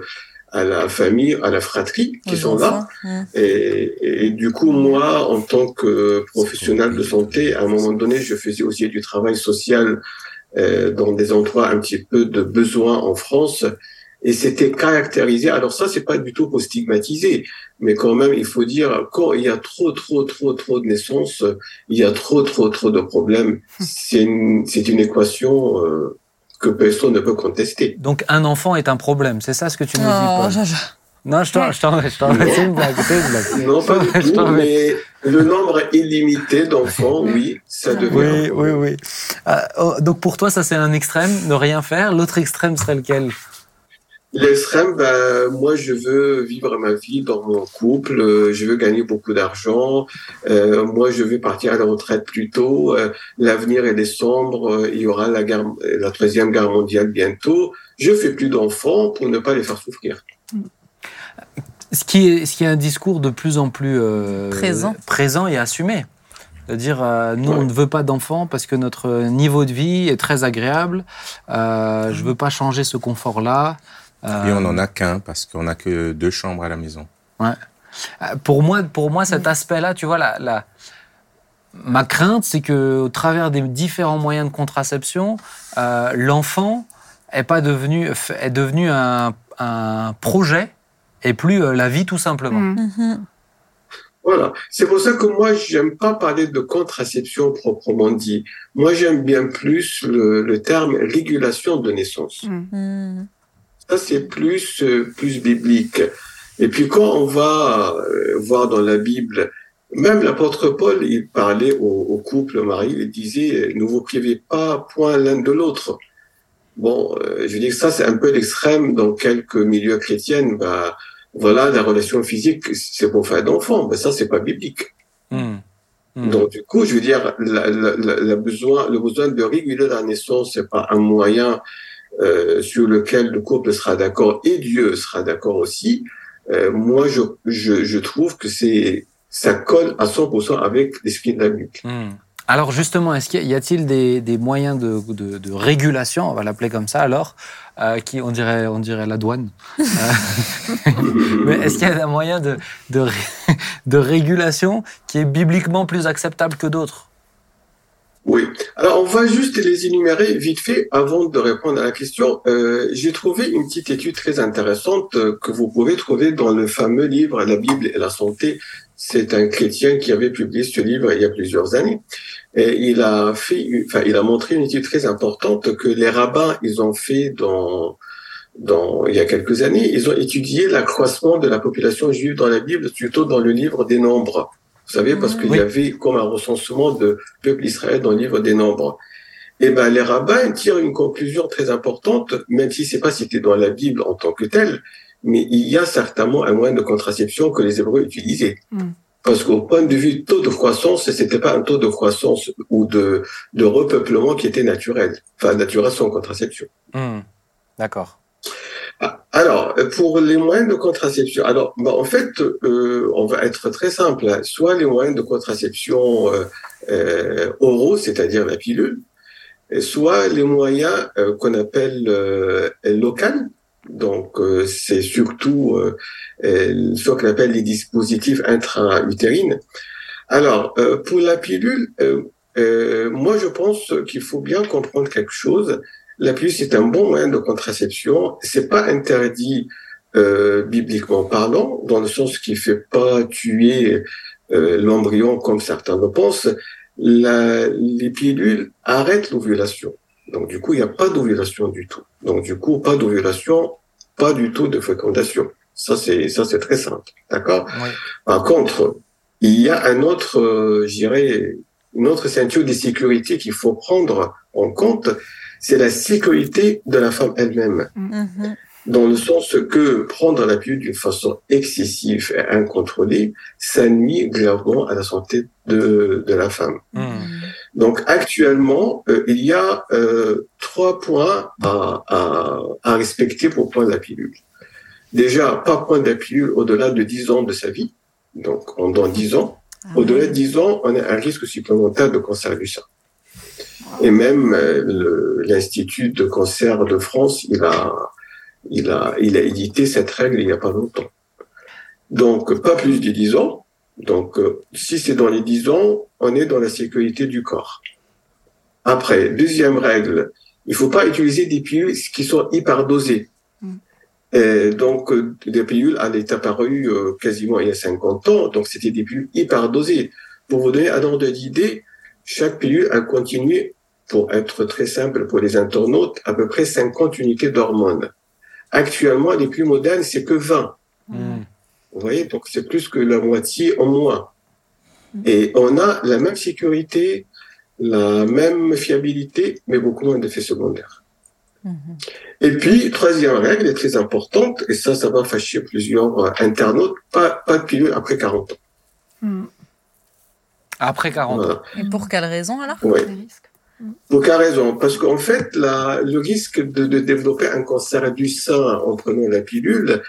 à la famille, à la fratrie qui sont là. Et, et, du coup, moi, en tant que professionnel de santé, à un moment donné, je faisais aussi du travail social euh, dans des endroits un petit peu de besoin en France. Et c'était caractérisé. Alors ça, c'est pas du tout pour stigmatiser, mais quand même, il faut dire quand il y a trop, trop, trop, trop de naissances, il y a trop, trop, trop de problèmes. C'est une, c'est une équation euh, que personne ne peut contester. Donc un enfant est un problème, c'est ça ce que tu nous dis, Oh, Paul je- je- Non, je t'en, je t'en, je t'en, c'est une blague, c'est une blague. Non, pas du tout, mais le nombre illimité d'enfants, oui, ça devient. Oui, un oui, problème. oui. Euh, oh, donc pour toi, ça c'est un extrême, ne rien faire. L'autre extrême serait lequel? L'extrême, ben, moi, je veux vivre ma vie dans mon couple, euh, je veux gagner beaucoup d'argent, euh, moi, je veux partir à la retraite plus tôt, euh, l'avenir est sombre, euh, il y aura la, guerre, la troisième guerre mondiale bientôt, je fais plus d'enfants pour ne pas les faire souffrir. ce qui, est, ce qui est un discours de plus en plus euh, Présent. présent et assumé. C'est-à-dire, euh, nous, Ouais. on ne veut pas d'enfants parce que notre niveau de vie est très agréable. Euh, je ne veux pas changer ce confort-là. Euh, Et on n'en a qu'un parce qu'on n'a que deux chambres à la maison. Euh, Pour moi, pour moi cet aspect-là, tu vois, la, la- ma crainte, c'est que au travers des différents moyens de contraception, euh, l'enfant est pas devenu est devenu un, un projet et plus euh, la vie tout simplement. Mm. Mhm. Voilà. C'est pour ça que moi, j'aime pas parler de contraception proprement dit. Moi, j'aime bien plus le, le terme régulation de naissance. Mm. Ça, c'est plus, euh, plus biblique. Et puis, quand on va euh, voir dans la Bible, même l'apôtre Paul, il parlait au, au couple mari, il disait, ne vous privez pas point l'un de l'autre. Bon, euh, je veux dire que ça, c'est un peu l'extrême dans quelques milieux chrétiens. Bah, voilà, la relation physique, c'est pour faire d'enfants. Mais ça, c'est pas biblique. Mm. Mm. Donc, du coup, je veux dire, la, la- la- la besoin, le besoin de réguler la naissance, c'est pas un moyen euh, sur lequel le couple sera d'accord et Dieu sera d'accord aussi. Euh, moi, je, je, je trouve que c'est ça colle à 100% avec l'esprit Bible. Hmm. Alors justement, est-ce qu'il y a-t-il des, des moyens de, de- de régulation, on va l'appeler comme ça alors, euh, qui on dirait on dirait la douane. Euh, Mais est-ce qu'il y a un moyen de, de, de régulation qui est bibliquement plus acceptable que d'autres? Oui. Alors, on va juste les énumérer vite fait avant de répondre à la question. Euh, J'ai trouvé une petite étude très intéressante euh, que vous pouvez trouver dans le fameux livre La Bible et la santé. C'est un chrétien qui avait publié ce livre il y a plusieurs années. Et il a fait, enfin, il a montré une étude très importante que les rabbins, ils ont fait dans, dans, il y a quelques années. Ils ont étudié l'accroissement de la population juive dans la Bible, plutôt dans le livre des nombres. Vous savez, parce qu'il Oui. y avait comme un recensement de peuple Israël dans le livre des nombres. Et ben, les rabbins tirent une conclusion très importante, même si c'est pas cité dans la Bible en tant que tel, mais il y a certainement un moyen de contraception que les Hébreux utilisaient. Mm. Parce qu'au point de vue taux de croissance, c'était pas un taux de croissance ou de, de repeuplement qui était naturel. Enfin, naturel sans contraception. Hmm. D'accord. Pour les moyens de contraception, alors bah, en fait, euh, on va être très simple. hein. Soit les moyens de contraception euh, euh, oraux, c'est-à-dire la pilule, soit les moyens euh, qu'on appelle euh, locaux. Donc, c'est surtout ce qu'on appelle les dispositifs intra-utérines. Alors, pour la pilule, moi, je pense qu'il faut bien comprendre quelque chose. La pilule, c'est un bon moyen de contraception. C'est pas interdit euh, bibliquement parlant, dans le sens qu'il fait pas tuer euh, l'embryon comme certains le pensent. La, les pilules arrêtent l'ovulation. Donc du coup, il n'y a pas d'ovulation du tout. Donc du coup, pas d'ovulation, pas du tout de fécondation. Ça c'est ça c'est très simple, d'accord? Oui. Par contre, il y a un autre, euh, je dirais, une autre ceinture de sécurité qu'il faut prendre en compte, c'est la sécurité de la femme elle-même, Mhm. dans le sens que prendre la pilule d'une façon excessive et incontrôlée, ça nuit gravement à la santé de, de la femme. Hmm. Donc actuellement, euh, il y a euh, trois points à, à, à respecter pour prendre la pilule. Déjà, pas prendre la pilule au-delà de 10 ans de sa vie, donc en- dans 10 ans. Ah Au-delà de 10 ans, on a un risque supplémentaire de cancer du sein. Et même euh, l'Institut de cancer de France, il a, il a, il a édité cette règle il n'y a pas longtemps. Donc, pas plus de 10 ans. Donc, euh, si c'est dans les 10 ans, on est dans la sécurité du corps. Après, deuxième règle, il faut pas utiliser des pilules qui sont hyper dosées. Mm. Et donc, euh, des pilules, elle est apparue quasiment il y a 50 ans, donc c'était des pilules hyper dosées. Pour vous donner un ordre d'idée, chaque pilule a continué, pour être très simple pour les internautes, à peu près 50 unités d'hormones. Actuellement, les plus modernes, c'est que 20. Hmm. Vous voyez, donc c'est plus que la moitié en moins. Et on a la même sécurité, la même fiabilité, mais beaucoup moins d'effets secondaires. Mhm. Et puis, troisième règle est très importante, et ça, ça va fâcher plusieurs euh, internautes, pas, pas de pilule après 40 ans. Après 40 ans. Voilà. Et pour quelle raison alors Ouais. Risques. Pour quelle raison? Parce qu'en fait, la, le risque de, de développer un cancer du sein en prenant la pilule,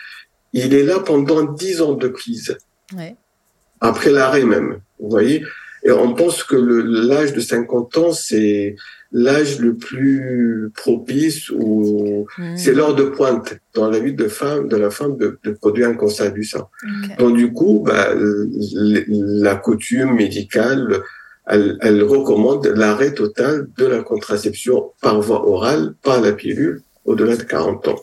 il est là pendant 10 ans de prise. Ouais. après l'arrêt même. Vous voyez? Et on pense que l'âge de 50 ans, c'est l'âge le plus propice ou Mhm. c'est l'heure de pointe dans la vie de femme, de la femme de, de produire un cancer du sein. Ok. Donc du coup, bah, la coutume médicale, elle, elle recommande l'arrêt total de la contraception par voie orale, par la pilule, au-delà de 40 ans.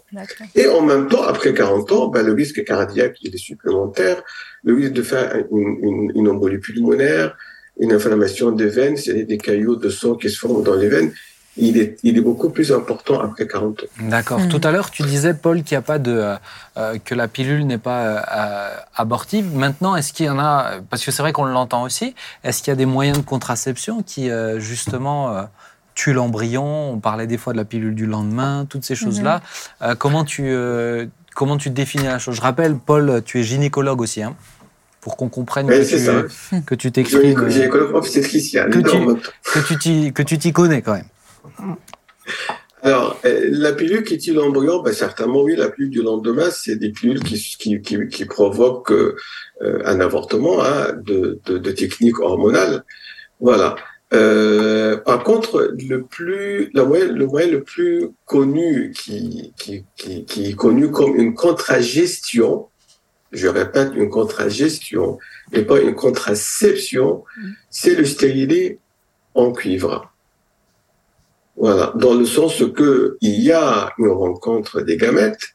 Et en même temps, après 40 ans, ben, le risque cardiaque, il est supplémentaire. Le risque de faire une, une, une embolie pulmonaire, une inflammation des veines, c'est des caillots de sang qui se forment dans les veines, il est, il est beaucoup plus important après 40 ans. D'accord. Mhm. Tout à l'heure, tu disais, Paul, qu'il n'y a pas de. euh, euh, que la pilule n'est pas euh, abortive. Maintenant, est-ce qu'il y en a. Parce que c'est vrai qu'on l'entend aussi. Est-ce qu'il y a des moyens de contraception qui, euh, justement, euh, tuent l'embryon? On parlait des fois de la pilule du lendemain, toutes ces choses-là. Euh, comment, tu, euh, comment tu définis la chose? Je rappelle, Paul, tu es gynécologue aussi, hein, pour qu'on comprenne que tu, ça. que tu t'exprimes. J'ai euh, obstétricienne. Que tu- en même temps. que tu t'y- que tu t'y connais quand même. Alors, euh, la pilule qui tue l'embryon, ben, certainement oui, la pilule du lendemain, c'est des pilules qui, qui, qui, qui provoquent euh, un avortement hein, de, de, de technique hormonale. Voilà. Euh, par contre, le plus, le moyen, le moyen le plus connu qui, qui, qui, qui est connu comme une contragestion, je répète, une contragestion et pas une contraception, c'est le stérilet en cuivre. Voilà, dans le sens que il y a une rencontre des gamètes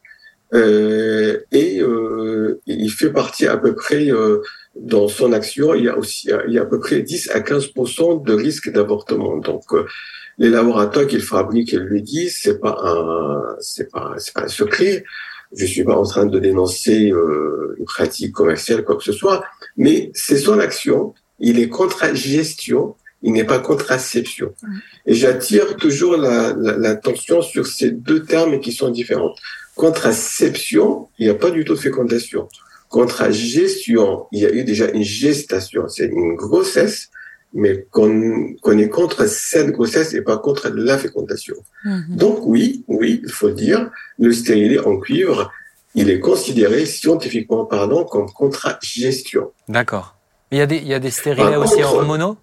euh, et euh, il fait partie à peu près euh, dans son action, il y a aussi il y a à peu près 10 à 15% de risque d'avortement. Donc euh, les laboratoires qu'ils fabriquent ils le disent, c'est pas un c'est pas c'est pas un secret. Je suis pas en train de dénoncer euh, une pratique commerciale quoi que ce soit, mais c'est son action. Il est contre gestion il n'est pas contraception. Et j'attire toujours l'attention la, la, sur ces deux termes qui sont différents. Contraception, il n'y a pas du tout de fécondation. Contragestion, il y a eu déjà une gestation, c'est une grossesse, mais qu'on qu est contre cette grossesse et pas contre la fécondation. Mhm. Mm -hmm. Donc oui, oui, il faut dire, le stérilet en cuivre, il est considéré scientifiquement parlant comme contragestion. D'accord. Il y a des, il y a des stérilets ah, aussi hormonaux?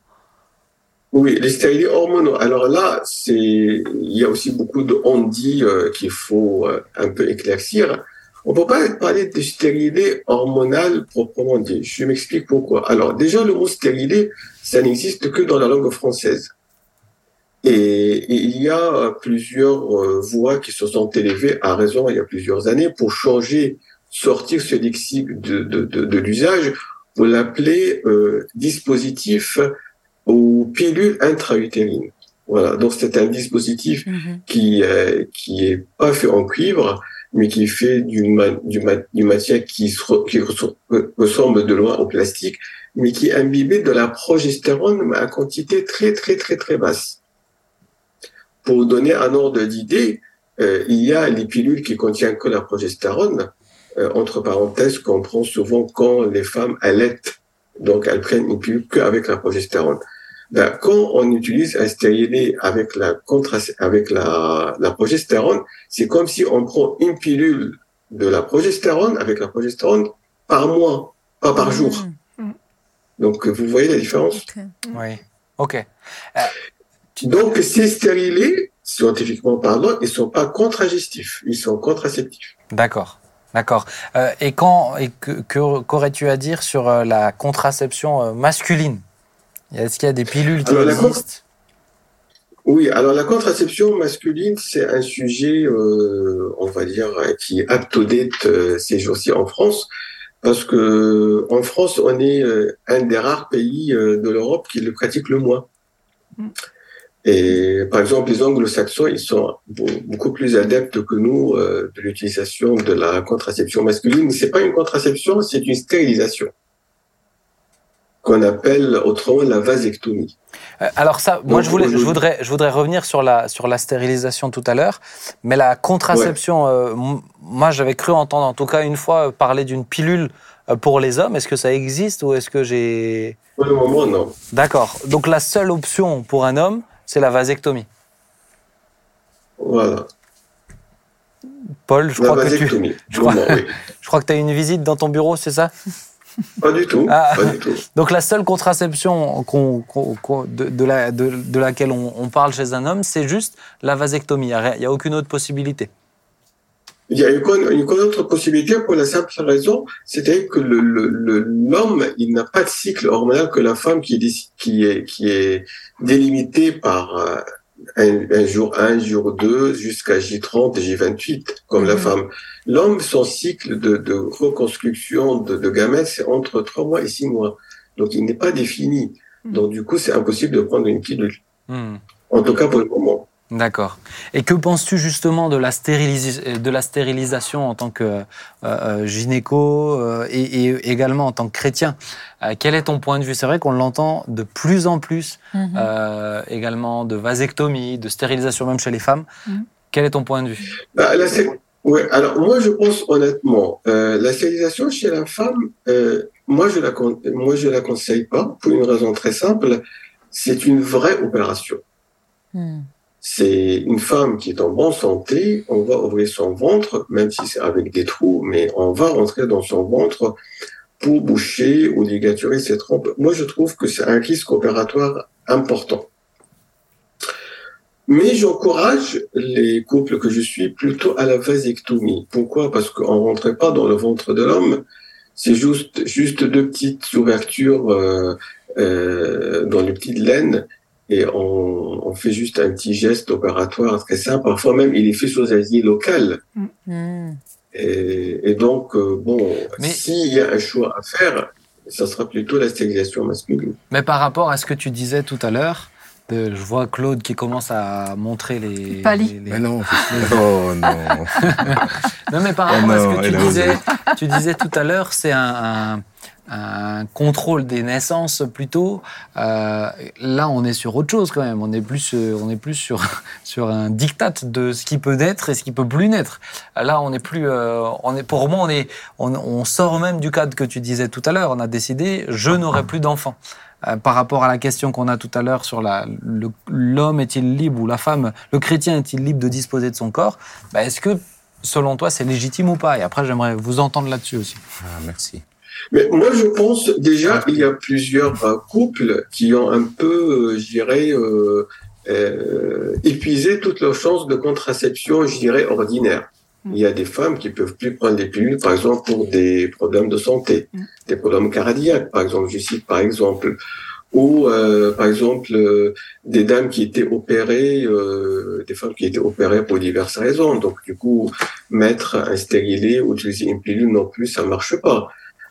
Oui, les stérilés hormonaux. Alors là, c'est, il y a aussi beaucoup de on-dit euh, qu'il faut euh, un peu éclaircir. On peut pas parler de stérilé hormonal proprement dit. Je m'explique pourquoi. Alors déjà, le mot stérilé, ça n'existe que dans la langue française. Et, et il y a plusieurs euh, voix qui se sont élevées à raison il y a plusieurs années pour changer, sortir ce lexique de, de, de, de l'usage pour l'appeler euh, dispositif aux pilules intra-utérines. Voilà, donc c'est un dispositif Mm -hmm. qui euh, qui est pas fait en cuivre, mais qui fait d'une ma d'une matière qui, se, qui ressemble de loin au plastique, mais qui est de la progestérone à quantité très très très très basse. Pour donner un ordre d'idée, euh, il y a les pilules qui contiennent que la progestérone, euh, entre parenthèses, qu'on prend souvent quand les femmes allaitent donc, elles prennent une pilule qu'avec la progestérone. Ben, quand on utilise un stérilet avec la contra avec la, la progestérone, c'est comme si on prend une pilule de la progestérone avec la progestérone par mois, pas par jour. Mmh. Donc, vous voyez la différence? Ok. Oui. Ok. Donc, ces stérilés, scientifiquement parlant, ils sont pas contragestifs, ils sont contraceptifs. D'accord. D'accord. Euh, et quand et que qu'aurais-tu à dire sur euh, la contraception euh, masculine? Est-ce qu'il y a des pilules qui Alors, existent? Oui, alors la contraception masculine, c'est un sujet, euh, on va dire, qui est up to date euh, ces jours-ci en France, parce que en France, on est euh, un des rares pays de l'Europe qui le pratique le moins. Mm. Et par exemple, les anglo-saxons, ils sont beau- beaucoup plus adeptes que nous de l'utilisation de la contraception masculine. C'est pas une contraception, c'est une stérilisation qu'on appelle autrement la vasectomie. Euh, Alors ça, moi Donc, je, voulais, je, aujourd'hui- voudrais, je voudrais revenir sur la, sur la stérilisation tout à l'heure, mais la contraception, euh, moi j'avais cru entendre en tout cas une fois euh, parler d'une pilule pour les hommes. Est-ce que ça existe ou est-ce que j'ai... Pour le moment, non. D'accord. Donc la seule option pour un homme, c'est la vasectomie. Voilà. Paul, je la crois que tu, je crois- oui. je crois que tu as une visite dans ton bureau, c'est ça? Pas du tout. Ah. Pas du tout. Donc la seule contraception de, de la- de- de laquelle on, parle chez un homme, c'est juste la vasectomie. Il n'y a, aucune autre possibilité. Il y a une, autre possibilité pour la simple raison, c'est-à-dire que l'homme, il n'a pas de cycle hormonal que la femme qui est, qui est, qui est délimité par euh, un, un jour 1, jour 2, jusqu'à J30, J28, comme la Mhm. femme. L'homme, son cycle de, de reconstruction de, de gamètes, c'est entre 3 mois et 6 mois. Donc, il n'est pas défini. Mhm. Donc, du coup, c'est impossible de prendre une pilule. Hmm. En tout cas, pour le moment. D'accord. Et que penses-tu justement de la, stérilis- de la stérilisation en tant que euh, euh, gynéco euh, et, et également en tant que chrétien? Euh, Quel est ton point de vue? C'est vrai qu'on l'entend de plus en plus, Mhm. euh, également de vasectomie, de stérilisation même chez les femmes. Mhm. Quel est ton point de vue? Bah, la alors moi je pense honnêtement, euh, la stérilisation chez la femme, euh, moi je la con- moi je la conseille pas pour une raison très simple, c'est une vraie opération. Hmm. C'est une femme qui est en bonne santé, on va ouvrir son ventre, même si c'est avec des trous, mais on va rentrer dans son ventre pour boucher ou ligaturer ses trompes. Moi je trouve que c'est un risque opératoire important. Mais j'encourage les couples que je suis plutôt à la vasectomie. Pourquoi? Parce qu'on rentrait pas dans le ventre de l'homme. C'est juste, juste deux petites ouvertures euh, euh, dans les petites laines et on, on fait juste un petit geste opératoire très simple. Parfois même, il est fait sous asie locale. Hmm. Et, et donc, euh, bon, Mais- s'il y a un choix à faire, ça sera plutôt la stérilisation masculine. Mais par rapport à ce que tu disais tout à l'heure, de- je vois Claude qui commence à montrer les. Les- Mais non, oh non. Non, mais par Oh rapport à ce que tu disais, tu disais tout à l'heure, c'est un, un- un contrôle des naissances plutôt. Euh, là, on est sur autre chose quand même. On est plus, euh, on est plus sur sur un diktat de ce qui peut naître et ce qui peut plus naître. Là, on est plus, euh, on est pour moi, on est, on, sort même du cadre que tu disais tout à l'heure. On a décidé, je n'aurai plus d'enfants. Par rapport à la question qu'on a tout à l'heure sur l'homme est-il libre ou la femme, le chrétien est-il libre de disposer de son corps bah, Est-ce que selon toi, c'est légitime ou pas? Et après, j'aimerais vous entendre là-dessus aussi. Ah, merci. Mais moi, je pense déjà, il y a plusieurs euh, couples qui ont un peu, euh, je dirais, euh, euh, épuisé toutes leurs chances de contraception, je dirais, ordinaire. Il y a des femmes qui peuvent plus prendre des pilules, par exemple, pour des problèmes de santé, Mm. des problèmes cardiaques, par exemple, je cite par exemple, ou euh, par exemple euh, des dames qui étaient opérées, euh, des femmes qui étaient opérées pour diverses raisons. Donc du coup, mettre un stérilet ou utiliser une pilule non plus, ça marche pas.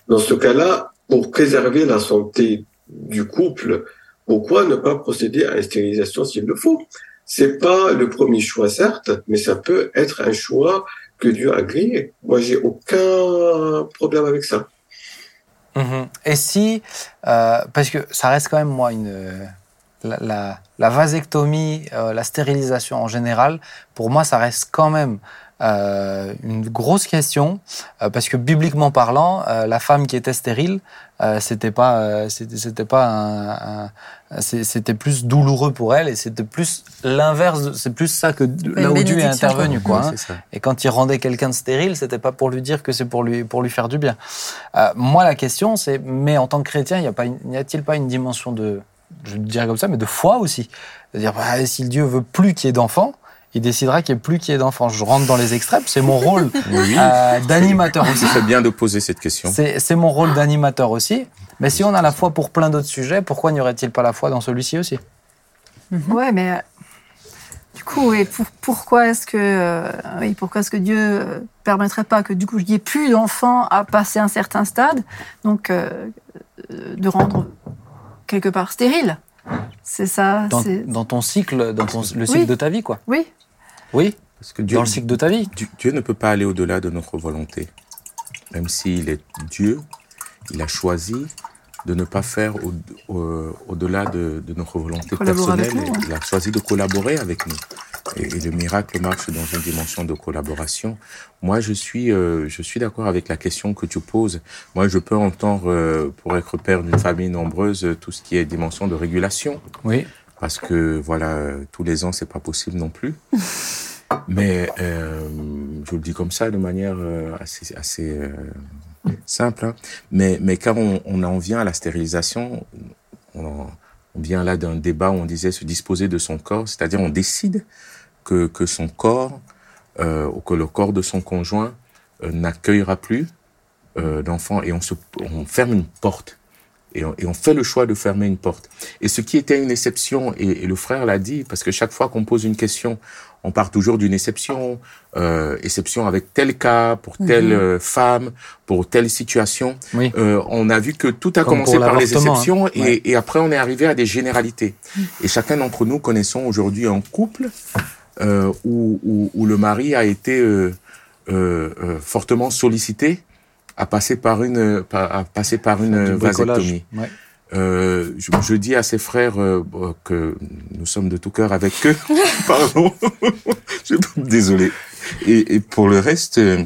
Dans ce cas-là, pour préserver la santé du couple, pourquoi ne pas procéder à une stérilisation s'il le faut? C'est pas le premier choix, certes, mais ça peut être un choix que Dieu a grillé. Moi, j'ai aucun problème avec ça. Mhm. Et si, euh, parce que ça reste quand même moi une la vasectomie, euh, la stérilisation en général, pour moi ça reste quand même euh, une grosse question euh, parce que bibliquement parlant, euh, la femme qui était stérile, euh, c'était pas, euh, c'était c'était pas, un, un- c'est- c'était plus douloureux pour elle et c'était plus l'inverse. C'est plus ça que là où Dieu est intervenu, quoi. hein. Et quand il rendait quelqu'un de stérile, c'était pas pour lui dire que c'est pour lui pour lui faire du bien. Euh, moi, la question, c'est mais en tant que chrétien, y a pas, une- n'y a-t-il pas une dimension de, je dirais comme ça, mais de foi aussi, c'est-à-dire bah, si Dieu veut plus qu'il y ait d'enfants, il décidera qu'il n'y ait plus qu'il y ait d'enfants. Je rentre dans les extrêmes, c'est mon rôle Oui, euh, d'animateur aussi. c'est bien de poser cette question. C'est mon rôle d'animateur aussi. Mais si on a la foi pour plein d'autres sujets, pourquoi n'y aurait-il pas la foi dans celui-ci aussi? Ouais, mais euh, du coup, et pour- pourquoi est-ce que, euh, oui, pourquoi est-ce que Dieu euh, permettrait pas que du coup, il n'y ait plus d'enfants à passer un certain stade, donc de rendre quelque part stérile C'est ça. dans, ton cycle, dans ton, le cycle Oui. de ta vie, quoi. Oui. Oui, Parce que Dieu, dans le cycle de ta vie. Dieu, Dieu ne peut pas aller au-delà de notre volonté. Même s'il est Dieu, il a choisi de ne pas faire au- au- au-delà de, de notre volonté personnelle. nous. Il a choisi de collaborer avec nous. Et, et le miracle marche dans une dimension de collaboration. Moi, je suis, euh, je suis d'accord avec la question que tu poses. Moi, je peux entendre, euh, pour être père d'une famille nombreuse, tout ce qui est dimension de régulation Oui. parce que voilà, tous les ans, c'est pas possible non plus. Mais euh, je le dis comme ça de manière euh, assez, assez euh, simple. hein. Mais, mais quand on, on en vient à la stérilisation, on, en- vient là d'un débat où on disait se disposer de son corps, c'est-à-dire on décide que, que son corps, euh, ou que le corps de son conjoint euh, n'accueillera plus d'enfants et on, se, on ferme une porte. Et on, et on fait le choix de fermer une porte. Et ce qui était une exception, et, et le frère l'a dit, parce que chaque fois qu'on pose une question, on part toujours d'une exception, euh, exception avec tel cas, pour telle euh, femme, pour telle situation. Oui. Euh, on a vu que tout a Comme commencé par les l'avortement, exceptions hein. et, Ouais. et après on est arrivé à des généralités. Et chacun d'entre nous connaissons aujourd'hui un couple euh, où, où, où le mari a été euh, euh, fortement sollicité à passer par une, à passer par une bricolage. vasectomie. Ouais. Euh, je, je dis à ses frères euh, que nous sommes de tout cœur avec eux. Pardon. Je- Désolé. Et, et pour le reste, euh,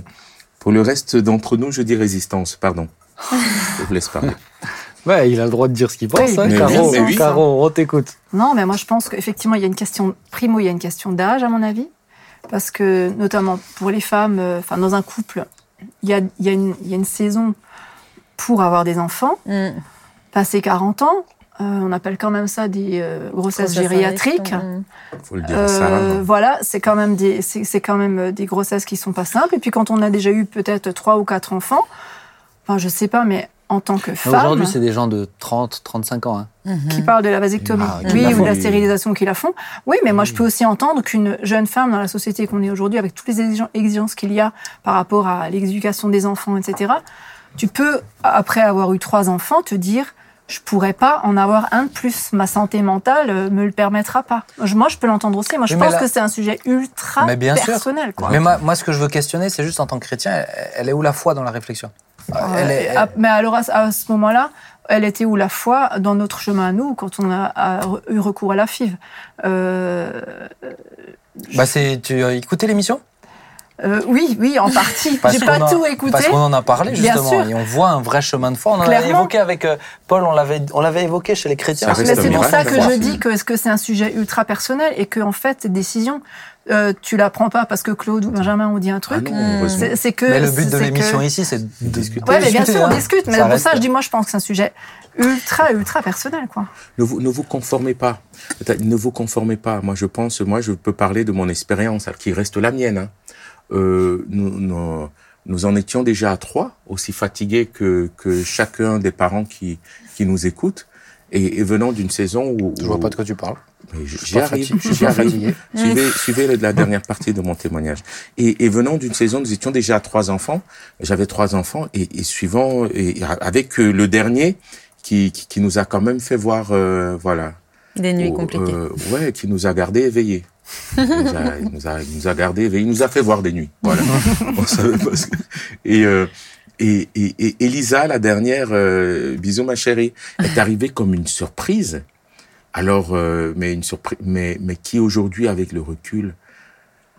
pour le reste d'entre nous, je dis résistance. Pardon. Je vous laisse parler. Ouais, il a le droit de dire ce qu'il pense. Oui, hein, mais Caro, oui, mais oui. Caro, on t'écoute. Non, mais moi je pense qu'effectivement il y a une question, primo il y a une question d'âge à mon avis, parce que notamment pour les femmes, euh, enfin dans un couple, il y a, il y, a une- il y a une saison pour avoir des enfants, Mm. passé 40 ans, euh, on appelle quand même ça des euh, grossesses Grossesse gériatriques. Faut le dire. Euh, voilà, c'est quand même des, c'est c'est quand même des grossesses qui sont pas simples. Et puis quand on a déjà eu peut-être trois ou quatre enfants, enfin je sais pas, mais en tant que femme, Aujourd'hui, c'est des gens de 30, 35 ans. hein. Mhm. qui parlent de la vasectomie, Ah, oui, la ou de la stérilisation qui la font. Oui, mais moi je peux aussi entendre qu'une jeune femme dans la société qu'on est aujourd'hui, avec toutes les exigen- exigences qu'il y a par rapport à l'éducation des enfants, etc., tu peux, après avoir eu trois enfants, te dire je pourrais pas en avoir un de plus. Ma santé mentale euh, me le permettra pas. Moi, je peux l'entendre aussi. Moi, je Oui, pense là- que c'est un sujet ultra Mais bien sûr. personnel. Quoi. Mais moi, moi, ce que je veux questionner, c'est juste en tant que chrétien, elle, elle est où la foi dans la réflexion? Elle est- Euh, ah, Mais alors, à, ce moment-là, elle était où la foi dans notre chemin à nous, quand on a, eu recours à la FIV euh, bah, c'est, tu as écouté l'émission? Euh, Oui, oui, en partie. Parce J'ai pas a- tout écouté. Parce qu'on en a parlé justement, et on voit un vrai chemin de foi. On en a Clairement. évoqué avec euh, Paul, on l'avait, on l'avait évoqué chez les chrétiens. C'est pour ça que je dis que, est-ce que c'est un sujet ultra personnel et que en fait cette décision, euh, tu la prends pas parce que Claude ou Benjamin ont dit un Ah truc. non, heureusement. c'est c'est que. Mais le but de l'émission que- ici, c'est de discuter. Ouais, mais bien sûr, on hein. discute. Mais Ça pour ça, je dis, moi, je pense que c'est un sujet ultra, ultra personnel, quoi. Ne vous, ne vous conformez pas. Ne vous conformez pas. Moi, je pense, moi, je peux parler de mon expérience, qui reste la mienne. hein. Euh, nous, nous, nous en étions déjà à trois, aussi fatigués que, que chacun des parents qui, qui nous écoutent. Et, et venant d'une saison où... Je vois pas de quoi tu parles. J'y arrive, j'y arrive. Suivez, suivez le- la dernière partie de mon témoignage. Et, et venant d'une saison, nous étions déjà à trois enfants. J'avais trois enfants et, et suivant, et avec euh, le dernier qui, qui, qui nous a quand même fait voir, euh, voilà. Des nuits Oh, compliquées. euh, ouais, qui nous a gardé éveillés. Il nous a, il nous a, il nous a gardé éveillés. Il nous a fait voir des nuits. Voilà. On savait pas ce que- Et, euh, et, et, et Elisa, la dernière, euh, bisous ma chérie, est arrivée comme une surprise. Alors, euh, mais une surprise, mais, mais qui aujourd'hui, avec le recul,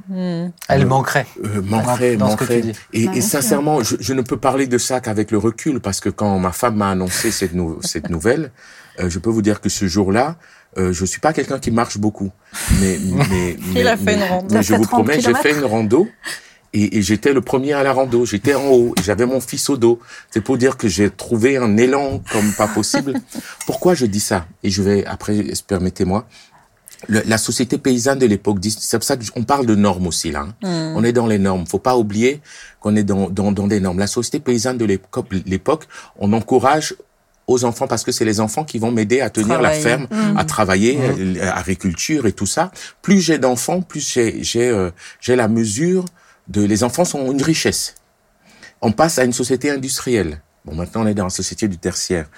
Hmm. Elle manquerait. euh, manquerait, Dans ce que tu manquerait. dis. Et, Bah, et sincèrement, je, je ne peux parler de ça qu'avec le recul, parce que quand ma femme m'a annoncé cette, nou- cette nouvelle, euh, je peux vous dire que ce jour-là, euh, je suis pas quelqu'un qui marche beaucoup, mais mais, mais, a fait mais- mais je fait vous 30 promets, j'ai fait une rando. Et, et j'étais le premier à la rando. J'étais en haut. J'avais mon fils au dos. C'est pour dire que j'ai trouvé un élan comme pas possible. Pourquoi je dis ça? Et je vais après, permettez-moi. La société paysanne de l'époque, c'est pour ça qu'on parle de normes aussi là. hein. On est dans les normes. Faut pas oublier qu'on est dans, dans, dans des normes. La société paysanne de l'époque, on encourage aux enfants parce que c'est les enfants qui vont m'aider à tenir Travailler. la ferme, à travailler, euh, l'agriculture et tout ça. Plus j'ai d'enfants, plus j'ai j'ai euh, j'ai la mesure de les enfants sont une richesse. On passe à une société industrielle. Bon, maintenant on est dans la société du tertiaire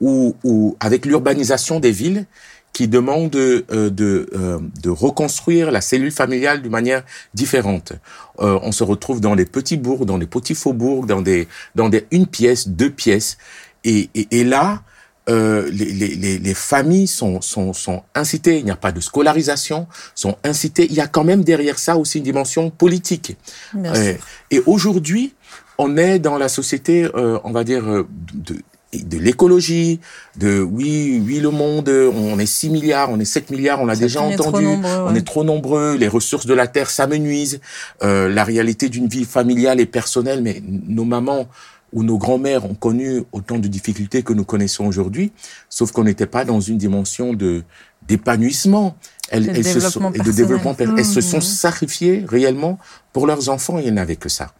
où, avec l'urbanisation des villes qui demande euh, de, euh, de reconstruire la cellule familiale d'une manière différente. Euh, on se retrouve dans des petits bourgs, dans des petits faubourgs, dans des dans des une pièce, deux pièces, et, et, et là, euh, les, les, les, les familles sont, sont, sont incitées, il n'y a pas de scolarisation, sont incitées. Il y a quand même derrière ça aussi une dimension politique. Euh, et aujourd'hui, on est dans la société, euh, on va dire, euh, de, de l'écologie, de oui, oui, le monde, on est 6 milliards, on est 7 milliards, on l'a déjà entendu, nombreux, on ouais. est trop nombreux, les ressources de la terre s'amenuisent, euh, la réalité d'une vie familiale et personnelle, mais nos mamans ou nos grands-mères ont connu autant de difficultés que nous connaissons aujourd'hui, sauf qu'on n'était pas dans une dimension de d'épanouissement. Elles, elles se sont, et de personnel. développement per- Elles se sont Mhm. sacrifiées réellement pour leurs enfants. Il n'y en avait que ça.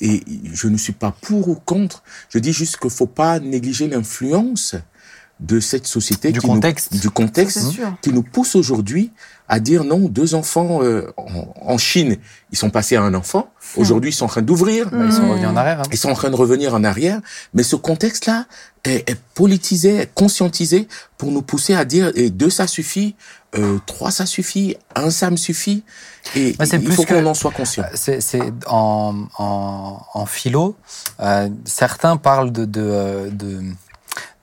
Et je ne suis pas pour ou contre. Je dis juste qu'il faut pas négliger l'influence de cette société Du qui nous- contexte. du contexte qui nous pousse aujourd'hui à dire non, deux enfants euh, en, en Chine, ils sont passés à un enfant. Aujourd'hui, ils sont en train d'ouvrir. Bah, ils sont revenus en arrière. hein. Ils sont en train de revenir en arrière, mais ce contexte-là est, est politisé, est conscientisé pour nous pousser à dire et deux ça suffit, euh, trois ça suffit, un ça me suffit, et Mais c'est il plus faut qu'on en soit conscient. C'est, c'est en, en, en philo, euh, certains parlent de, de, euh, de,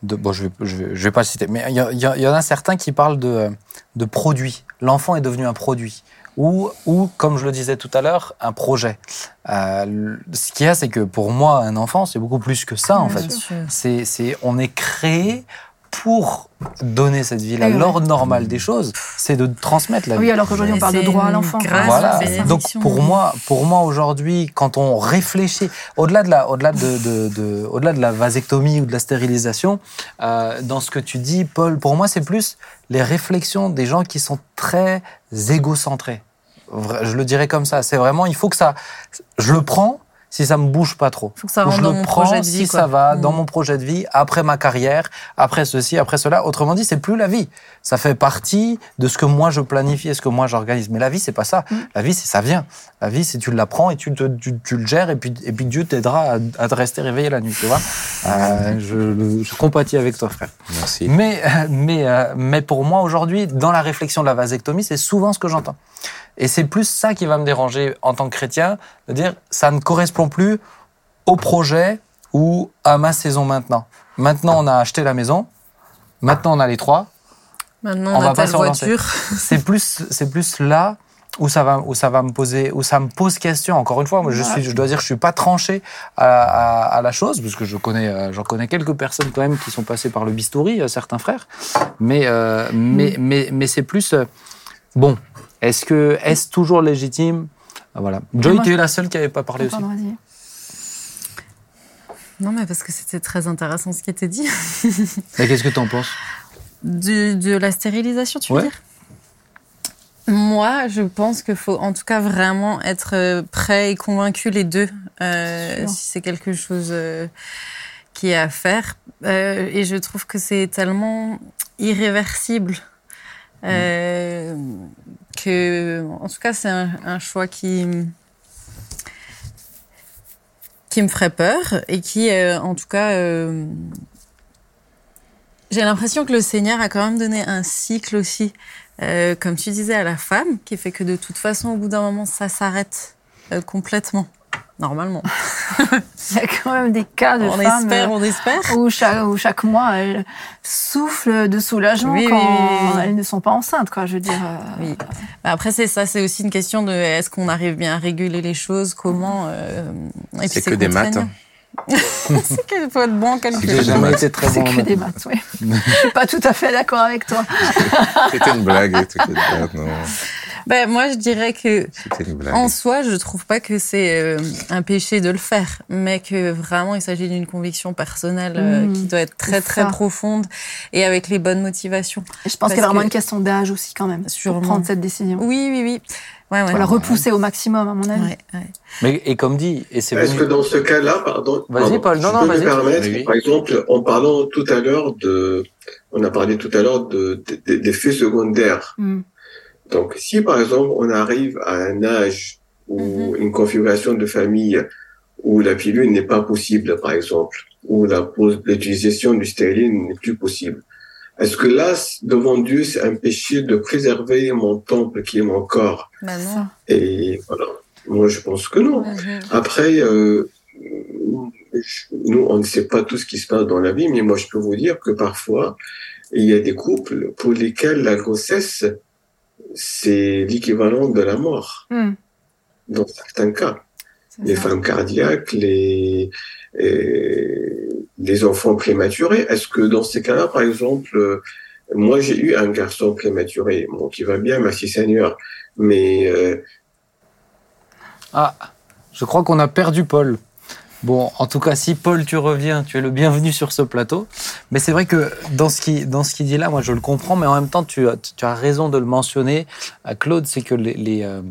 de- bon, je vais, je vais, je vais pas le citer, mais il y, en a certains qui parlent de, de produit. L'enfant est devenu un produit. Ou, ou, comme je le disais tout à l'heure, un projet. Euh, ce qu'il y a, c'est que pour moi, un enfant, c'est beaucoup plus que ça, en Bien fait. c'est, on est créé pour donner cette vie-là. Ouais. L'ordre normal des choses, c'est de transmettre la vie. Oui, alors qu'aujourd'hui, on parle de droit à l'enfant. Voilà. Donc pour moi, pour moi aujourd'hui, quand on réfléchit, au-delà de la, au-delà de, de- de- au-delà de la vasectomie ou de la stérilisation, euh, dans ce que tu dis, Paul, pour moi c'est plus les réflexions des gens qui sont très égocentrés. Je le dirais comme ça. C'est vraiment, il faut que ça, je le prends si ça me bouge pas trop. Faut que ça Ou rentre je dans le mon prends projet de si vie, quoi. ça va dans Mm. mon projet de vie, après ma carrière, après ceci, après cela. Autrement dit, c'est plus la vie. Ça fait partie de ce que moi je planifie et ce que moi j'organise. Mais la vie, c'est pas ça. Mm. La vie, c'est ça vient. La vie, c'est tu l'apprends et tu, te- tu, tu le gères et puis, et puis Dieu t'aidera à, à te rester réveillé la nuit, tu vois. Euh, je, je compatis avec toi, frère. Merci. Mais, euh, mais, euh, mais pour moi, aujourd'hui, dans la réflexion de la vasectomie, c'est souvent ce que j'entends. Et c'est plus ça qui va me déranger en tant que chrétien, de dire ça ne correspond plus au projet ou à ma saison maintenant. Maintenant, on a acheté la maison. Maintenant, on a les trois. Maintenant, On on, a relancer. voiture. C'est plus, c'est plus là où ça va, où ça va me poser, où ça me pose question. Encore une fois, moi, je suis, je dois dire, je suis pas tranché à, à- à la chose, parce que je connais, euh, j'en connais quelques personnes quand même qui sont passées par le bistouri, euh, certains frères. Mais, euh, mais, mais, mais c'est plus, euh, bon, est-ce que, est-ce toujours légitime? Ah, Voilà. Joy, tu es la seule qui avait pas parlé aussi. Pardon, vas-y. Non, mais parce que c'était très intéressant ce qui était dit. Mais qu'est-ce que tu en penses? De, de la stérilisation, tu veux Ouais. dire? Moi, je pense qu'il faut en tout cas vraiment être euh, prêt et convaincu les deux euh, si c'est quelque chose euh, qui est à faire. Euh, et je trouve que c'est tellement irréversible euh, en tout cas, c'est un, choix qui qui me ferait peur et qui, euh, en tout cas, euh, j'ai l'impression que le Seigneur a quand même donné un cycle aussi, euh, comme tu disais, à la femme, qui fait que de toute façon, au bout d'un moment, ça s'arrête complètement. Normalement. Il y a quand même des cas de on femmes espère, euh, on espère. où chaque, où chaque mois elles soufflent de soulagement Oui, quand oui, oui, oui. elles ne sont pas enceintes, quoi. Je veux dire. euh, Oui. Bah, Après, c'est ça, c'est aussi une question de est-ce qu'on arrive bien à réguler les choses, comment. euh, C'est que des maths. c'est qu'il faut être bon J'ai calcul. que jamais été très C'est bon en que des maths. oui. Je suis pas tout à fait d'accord avec toi. C'était une blague. C'était une blague, non. Ben, moi, je dirais que en soi, je trouve pas que c'est euh, un péché de le faire, mais que vraiment il s'agit d'une conviction personnelle euh, Mmh, qui doit être très très ça. profonde et avec les bonnes motivations. Et je pense qu'il y a vraiment que- une question d'âge aussi, quand même, Sûrement. pour prendre cette décision. Oui, oui, oui. Ouais, ouais. Faut la repousser au maximum, à mon avis. Ouais, ouais. Mais, et comme dit, et c'est Est-ce que dans ce cas-là, pardon, Vas-y, Paul. Non, non, vas-y. Oui, par exemple, en parlant tout à l'heure de, on a parlé tout à l'heure de, de- de- d'effets secondaires. Mm. Donc, si par exemple on arrive à un âge ou une configuration de famille où la pilule n'est pas possible, par exemple, où l'utilisation du stériline n'est plus possible, est-ce que là, devant Dieu, c'est un péché de préserver mon temple qui est mon corps? C'est non. Et voilà. Moi, je pense que non. Mhm. Après, euh, nous, on ne sait pas tout ce qui se passe dans la vie, mais moi, je peux vous dire que parfois, il y a des couples pour lesquels la grossesse, c'est l'équivalent de la mort, Mm. dans certains cas. Les ça. femmes cardiaques, les, et les enfants prématurés. Est-ce que dans ces cas-là, par exemple, euh, moi, j'ai eu un garçon prématuré, bon, qui va bien, merci Seigneur, mais euh, Ah, je crois qu'on a perdu Paul. Bon, en tout cas, si Paul, tu reviens, tu es le bienvenu sur ce plateau. Mais c'est vrai que dans ce qui dans ce qu'il dit là, moi, je le comprends, mais en même temps, tu as, tu as raison de le mentionner, euh, Claude, c'est que les, les, euh,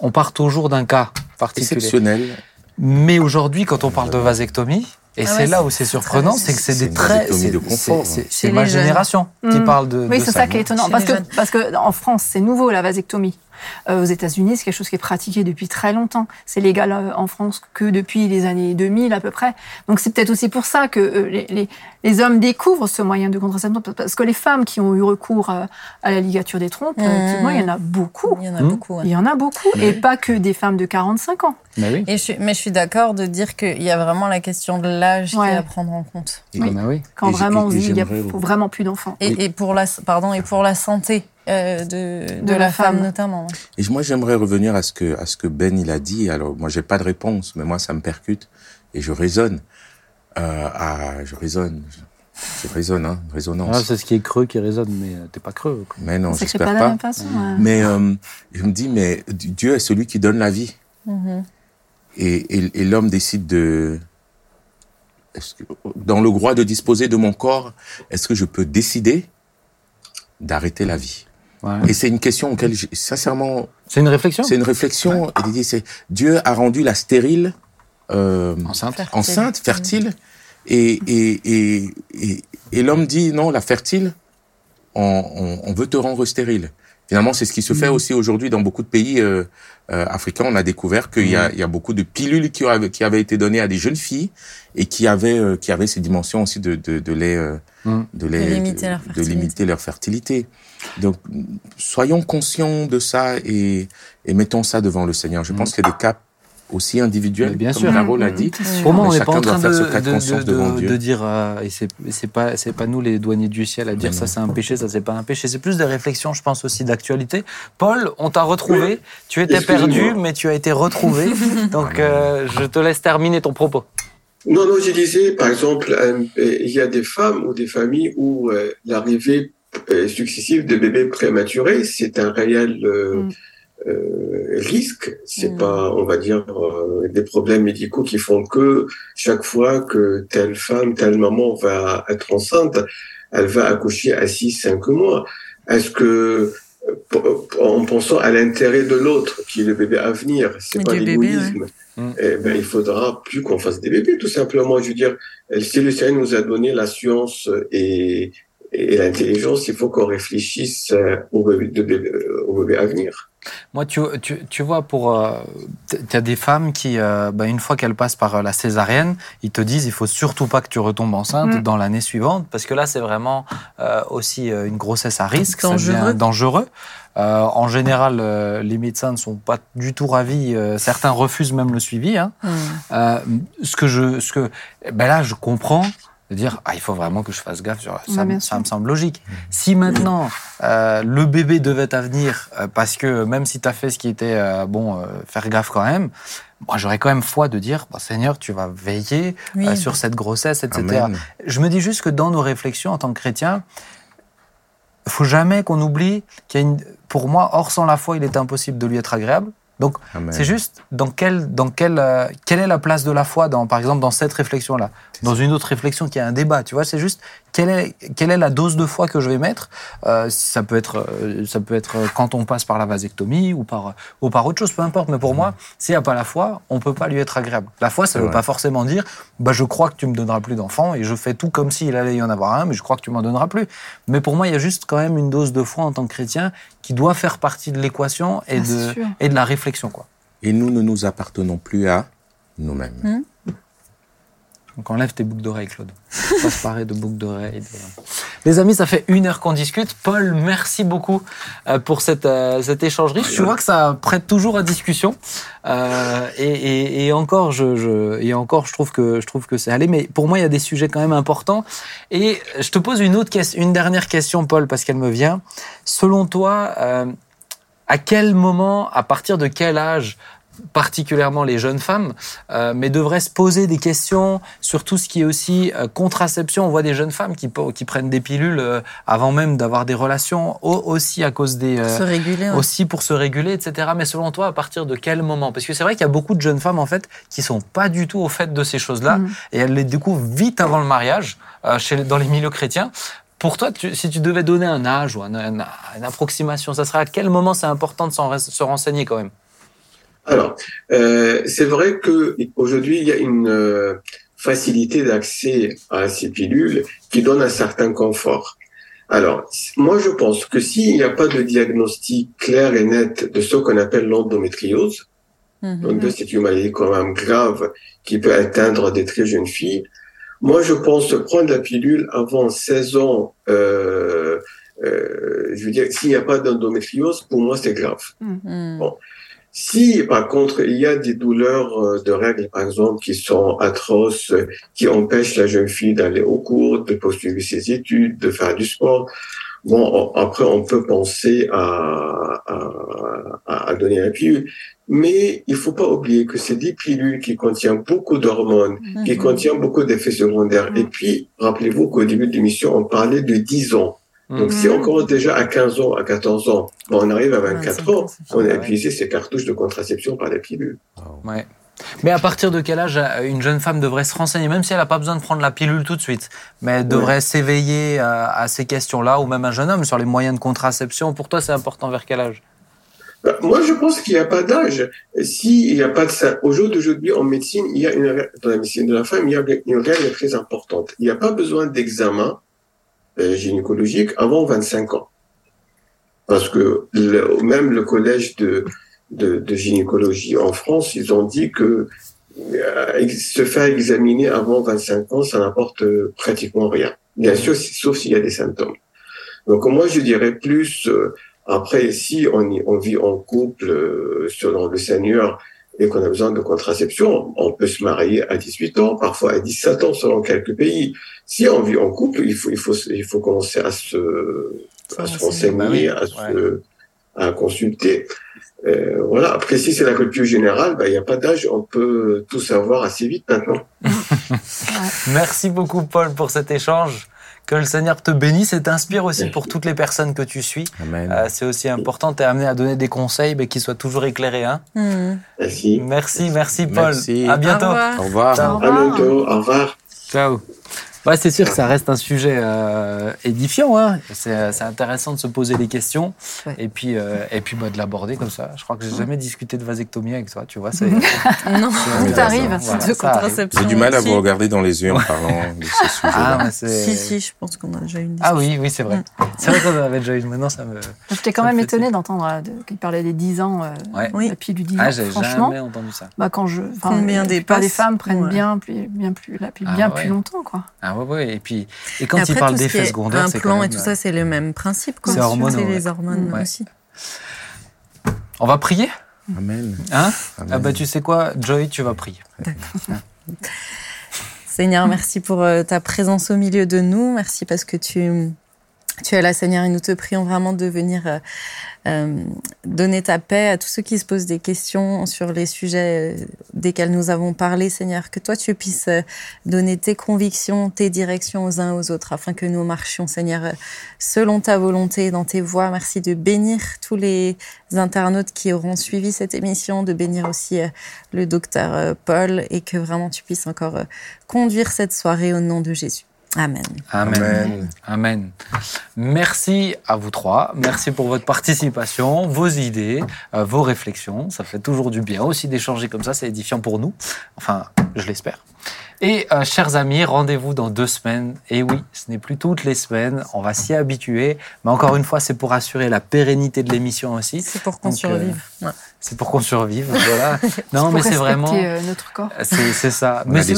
on part toujours d'un cas particulier. Exceptionnel. Mais aujourd'hui, quand on parle de vasectomie, et Ah c'est ouais, là où c'est surprenant, c'est que c'est des une très, vasectomie c'est de confort, c'est- hein. c'est- ma génération qui Mm. parle de. Oui, c'est ça qui est étonnant. Parce que, parce que en France, c'est nouveau la vasectomie. Euh, aux États-Unis, c'est quelque chose qui est pratiqué depuis très longtemps. C'est légal euh, en France que depuis les années 2000 à peu près. Donc c'est peut-être aussi pour ça que euh, les, les, les hommes découvrent ce moyen de contraception. Parce que les femmes qui ont eu recours à la ligature des trompes, Mmh. effectivement, il y en a beaucoup. Il y en a beaucoup. ouais. Il y en a beaucoup. Et pas que des femmes de 45 ans. Mais oui. Et je suis, mais je suis d'accord de dire qu'il y a vraiment la question de l'âge qui est à prendre en compte. Bah oui. Quand Et j'ai- vraiment on dit qu'il j'aimerais- faut vraiment plus d'enfants. Et, et pour la, pardon, et pour la santé euh, de, de, De la, la femme, femme. notamment. Et moi, j'aimerais revenir à ce que à ce que Ben il a dit. Alors, moi, j'ai pas de réponse, mais moi, ça me percute et je raisonne. Euh, à, je raisonne, je, raisonne, hein, résonance. Ah, c'est ce qui est creux qui résonne, mais euh, t'es pas creux. quoi. mais non, j'espère pas de pas. la même façon. ouais. Mais euh, je me dis, mais Dieu est celui qui donne la vie. Mhm. Et, et, et l'homme décide de... que- dans le droit de disposer de mon corps, est-ce que je peux décider d'arrêter la vie? Ouais. Et c'est une question auquel, j'ai- sincèrement, C'est une réflexion c'est une réflexion. Il dit, c'est Dieu a rendu la stérile euh, enceinte. Fertile. enceinte, fertile, et, et, et, et, et l'homme dit non, la fertile, on, on, on veut te rendre stérile. Finalement, c'est ce qui se fait aussi aujourd'hui dans beaucoup de pays euh, euh, africains. On a découvert qu'il y, a, il y a beaucoup de pilules qui avaient, qui avaient été données à des jeunes filles et qui avaient, euh, qui avaient ces dimensions aussi de, de, de les, euh, Mm. de les, limiter de limiter leur fertilité. Donc, soyons conscients de ça et, et mettons ça devant le Seigneur. Je pense qu'il y a des cas aussi individuels, bien comme sûr. Carole a Mm, dit. Au moins, on n'est pas en train faire de, ce cas de de- dire, euh, et c'est c'est pas, c'est pas nous les douaniers du ciel à dire Mais ça c'est un péché, ça c'est pas un péché. C'est plus des réflexions, je pense aussi d'actualité. Paul, on t'a retrouvé. Tu étais Excusez-moi. perdu, mais tu as été retrouvé. Donc, euh, je te laisse terminer ton propos. Non, non, je disais, par exemple, euh, il y a des femmes ou des familles où euh, l'arrivée euh, successive de bébés prématurés, c'est un réel euh, Mm. euh, risque. C'est Mm. pas, on va dire, euh, des problèmes médicaux qui font que chaque fois que telle femme, telle maman va être enceinte, elle va accoucher à 6-5 mois. Est-ce que, en pensant à l'intérêt de l'autre, qui est le bébé à venir, c'est pas l'égoïsme, Mm. eh ben, il faudra plus qu'on fasse des bébés, tout simplement. Je veux dire, si le Seigneur nous a donné la science et, et l'intelligence, il faut qu'on réfléchisse euh, au bébé, de bébé- euh, au bébé à venir. Moi, tu, tu, tu vois, pour, euh, tu as des femmes qui, euh, bah, une fois qu'elles passent par euh, la césarienne, ils te disent, il faut surtout pas que tu retombes enceinte Mm. dans l'année suivante, parce que là, c'est vraiment euh, aussi une grossesse à risque, Dangereux. dangereux. Euh, en général, euh, les médecins ne sont pas du tout ravis. euh, certains refusent même le suivi. Hein. Euh, ce que je, ce que, ben là, je comprends de dire, ah, il faut vraiment que je fasse gaffe. Sur, ça, Ouais, ça me semble logique. Si maintenant euh, le bébé devait à venir, euh, parce que même si tu as fait ce qui était euh, bon, euh, faire gaffe quand même. Moi, j'aurais quand même foi de dire, bah, Seigneur, tu vas veiller Oui. euh, sur cette grossesse, etc. Amen. Je me dis juste que dans nos réflexions en tant que chrétiens, il faut jamais qu'on oublie qu'il y a une, pour moi, or sans la foi, il est impossible de lui être agréable. Donc, c'est juste dans quelle, dans quelle, euh, quelle est la place de la foi, dans, par exemple, dans cette réflexion-là? Dans une autre réflexion qui a un débat, tu vois, c'est juste quelle est, quelle est la dose de foi que je vais mettre? Euh, Ça peut être, euh, ça peut être quand on passe par la vasectomie ou par, ou par autre chose, peu importe. Mais pour moi, s'il n'y a pas la foi, on peut pas lui être agréable. La foi, ça ne veut pas forcément dire, bah, je crois que tu me donneras plus d'enfants et je fais tout comme s'il allait y en avoir un, mais je crois que tu m'en donneras plus. Mais pour moi, il y a juste quand même une dose de foi en tant que chrétien qui doit faire partie de l'équation et Ah, de, et de la réflexion, quoi. Et nous ne nous appartenons plus à nous-mêmes. Donc enlève tes boucles d'oreilles, Claude. Pas se parer de boucles d'oreilles. de- Les amis, ça fait une heure qu'on discute. Paul, merci beaucoup euh, pour cette, euh, cet échange riche. Tu vois que ça prête toujours à discussion. Euh, et, et- et encore, je, je, et encore, je trouve que je trouve que c'est allé. Mais pour moi, il y a des sujets quand même importants. Et je te pose une autre question, une dernière question, Paul, parce qu'elle me vient. Selon toi, euh, à quel moment, à partir de quel âge particulièrement les jeunes femmes, euh, mais devraient se poser des questions sur tout ce qui est aussi euh, contraception. On voit des jeunes femmes qui, prennent des pilules euh, avant même d'avoir des relations, au- aussi à cause des... euh, Se réguler. ouais. aussi pour se réguler, etc. Mais selon toi, à partir de quel moment? Parce que c'est vrai qu'il y a beaucoup de jeunes femmes, en fait, qui sont pas du tout au fait de ces choses-là, Mhm. et elles les découvrent vite avant le mariage, chez, dans les milieux chrétiens. Pour toi, tu- si tu devais donner un âge ou un- un- une approximation, ça serait à quel moment c'est important de se renseigner quand même? Alors, euh, c'est vrai que aujourd'hui il y a une euh, facilité d'accès à ces pilules qui donne un certain confort. Alors, moi je pense que s'il n'y a pas de diagnostic clair et net de ce qu'on appelle l'endométriose, Mhm. donc c'est une maladie quand même grave qui peut atteindre des très jeunes filles. Moi, je pense prendre la pilule avant 16 ans. Euh, euh, je veux dire, s'il n'y a pas d'endométriose, pour moi, c'est grave. Mhm. Bon. Si, par contre, il y a des douleurs euh, de règles, par exemple, qui sont atroces, euh, qui empêchent la jeune fille d'aller au cours, de poursuivre ses études, de faire du sport, bon, on- après, on peut penser à, à, à- donner la pilule. Mais il faut pas oublier que c'est des pilules qui contiennent beaucoup d'hormones, qui Mhm. contiennent beaucoup d'effets secondaires. Et puis, rappelez-vous qu'au début de l'émission, on parlait de 10 ans. Donc, si on commence déjà à 15 ans, à 14 ans, bon, on arrive à 24 25 ans, on a épuisé ses cartouches de contraception par la pilule. Ouais. Mais à partir de quel âge euh, une jeune femme devrait se renseigner, même si elle n'a pas besoin de prendre la pilule tout de suite, mais elle devrait s'éveiller à, à ces questions-là, ou même un jeune homme sur les moyens de contraception. Pour toi, c'est important vers quel âge? Bah, Moi, je pense qu'il n'y a pas d'âge. S'il n'y a pas de ça, au jour d'aujourd'hui, en médecine, il y a une, dans la médecine de la femme, il y a une règle très importante. Il n'y a pas besoin d'examen euh, gynécologique avant 25 ans. Parce que même le collège de, de, gynécologie en France, ils ont dit que euh, se faire examiner avant 25 ans, ça n'apporte euh, pratiquement rien. Bien sûr, sauf s'il y a des symptômes. Donc moi, je dirais plus, euh, après, si on, vit en couple euh, selon le Seigneur et qu'on a besoin de contraception, on peut se marier à 18 ans, parfois à 17 ans selon quelques pays. Si on vit en couple, il faut, il faut, il faut commencer à se, à se renseigner, Bah à, se, à consulter. Euh, voilà. Après, si c'est la culture générale, bah, il n'y a pas d'âge, on peut tout savoir assez vite maintenant. Merci beaucoup, Paul, pour cet échange. Que le Seigneur te bénisse et t'inspire aussi Merci. pour toutes les personnes que tu suis. Euh, c'est aussi important, t'es amené à donner des conseils, mais qui soient toujours éclairés. Hein Mhm. Merci. merci, merci, Paul. Merci. À bientôt. Au revoir. Au revoir. Ciao. Au À revoir. bientôt. Au revoir. Ciao. Ouais, c'est sûr que ça reste un sujet euh, édifiant. Hein. C'est c'est intéressant de se poser des questions Ouais. et puis, euh, et puis bah, de l'aborder comme ça. Je crois que j'ai jamais discuté de vasectomie avec toi, tu vois. C'est Non, c'est Tout arrive. Voilà, ça contraception. J'ai du mal à vous regarder dans les yeux en parlant de ce Ah, sujet-là. mais. Si, si, je pense qu'on a déjà eu une Ah oui, oui, c'est vrai. Mm. C'est vrai qu'on en avait déjà eu une. Maintenant, ça me. J'étais quand Ça me même étonnée d'entendre euh, de- qu'il parlait des 10 ans, euh, Ouais. Oui. la pilule du 10 ans. Ah, j'ai Franchement, jamais entendu ça. bah, quand je, Combien des femmes prennent bien plus, bien plus, la pilule Ah, bien plus longtemps, quoi. Ah ouais, ouais. Et puis, et quand Et il après, parle ce qui d'effets secondaires, c'est même. et tout ça, c'est le même principe. quoi. C'est C'est ouais. les hormones Ouais. aussi. On va prier, Amen. hein? Amen. Ah bah tu sais quoi, Joy, tu vas prier. Seigneur, merci pour euh, ta présence au milieu de nous. Merci parce que tu, tu es là, Seigneur, et nous te prions vraiment de venir euh, euh, donner ta paix à tous ceux qui se posent des questions sur les sujets euh, desquels nous avons parlé, Seigneur. Que toi, tu puisses euh, donner tes convictions, tes directions aux uns aux autres, afin que nous marchions, Seigneur, euh, selon ta volonté, dans tes voies. Merci de bénir tous les internautes qui auront suivi cette émission, de bénir aussi le docteur Paul, et que vraiment tu puisses encore conduire cette soirée au nom de Jésus. Amen. Amen. Amen. Amen. Merci à vous trois. Merci pour votre participation, vos idées, euh, vos réflexions. Ça fait toujours du bien aussi d'échanger comme ça. C'est édifiant pour nous. Enfin, je l'espère. Et euh, chers amis, rendez-vous dans deux semaines. Et oui, ce n'est plus toutes les semaines. On va s'y habituer. Mais encore une fois, c'est pour assurer la pérennité de l'émission aussi. C'est pour qu'on Donc, survive. Ouais. C'est pour qu'on survive. Voilà. Non, Pour mais c'est vraiment. euh, notre corps. C'est c'est ça. On Mais a c'est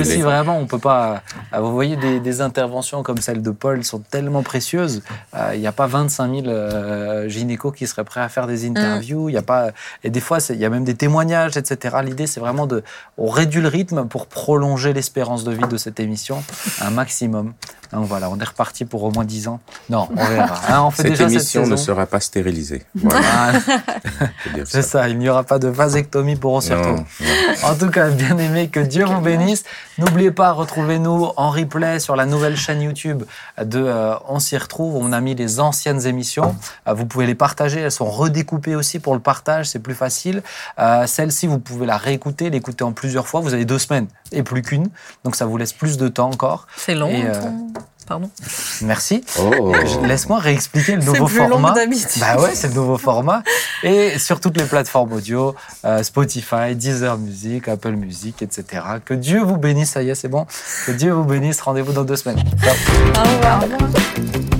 aussi, vraiment, on peut pas. euh, Vous voyez, des, des interventions comme celle de Paul sont tellement précieuses. Euh, Il n'y a pas 25 000 euh, gynécos qui seraient prêts à faire des interviews. Il y a pas. Et des fois, il y a même des témoignages, etc. L'idée, c'est vraiment de. On réduit le rythme pour prolonger l'espérance de vie de cette émission un maximum. Donc voilà, on est reparti pour au moins 10 ans. Non, on verra. Hein, on fait Cette déjà émission cette ne sera pas stérilisée. Voilà, C'est ça, il n'y aura pas de vasectomie pour on s'y Non, retrouve. non. En tout cas, bien aimé, que Dieu vous bénisse. N'oubliez pas, retrouvez-nous en replay sur la nouvelle chaîne YouTube de euh, On s'y retrouve. On a mis les anciennes émissions. Euh, vous pouvez les partager. Elles sont redécoupées aussi pour le partage. C'est plus facile. Euh, Celle-ci, vous pouvez la réécouter, l'écouter en plusieurs fois. Vous avez deux semaines et plus qu'une. Donc, ça vous laisse plus de temps encore. C'est long. Et, euh, ton- Pardon. Merci. Oh. Laisse-moi réexpliquer le C'est nouveau plus long format. d'habitude. Bah ouais, c'est le nouveau format. Et sur toutes les plateformes audio, euh, Spotify, Deezer Music, Apple Music, etc. Que Dieu vous bénisse, ça y est, c'est bon. Que Dieu vous bénisse. Rendez-vous dans deux semaines. Ciao. Au revoir. Au revoir.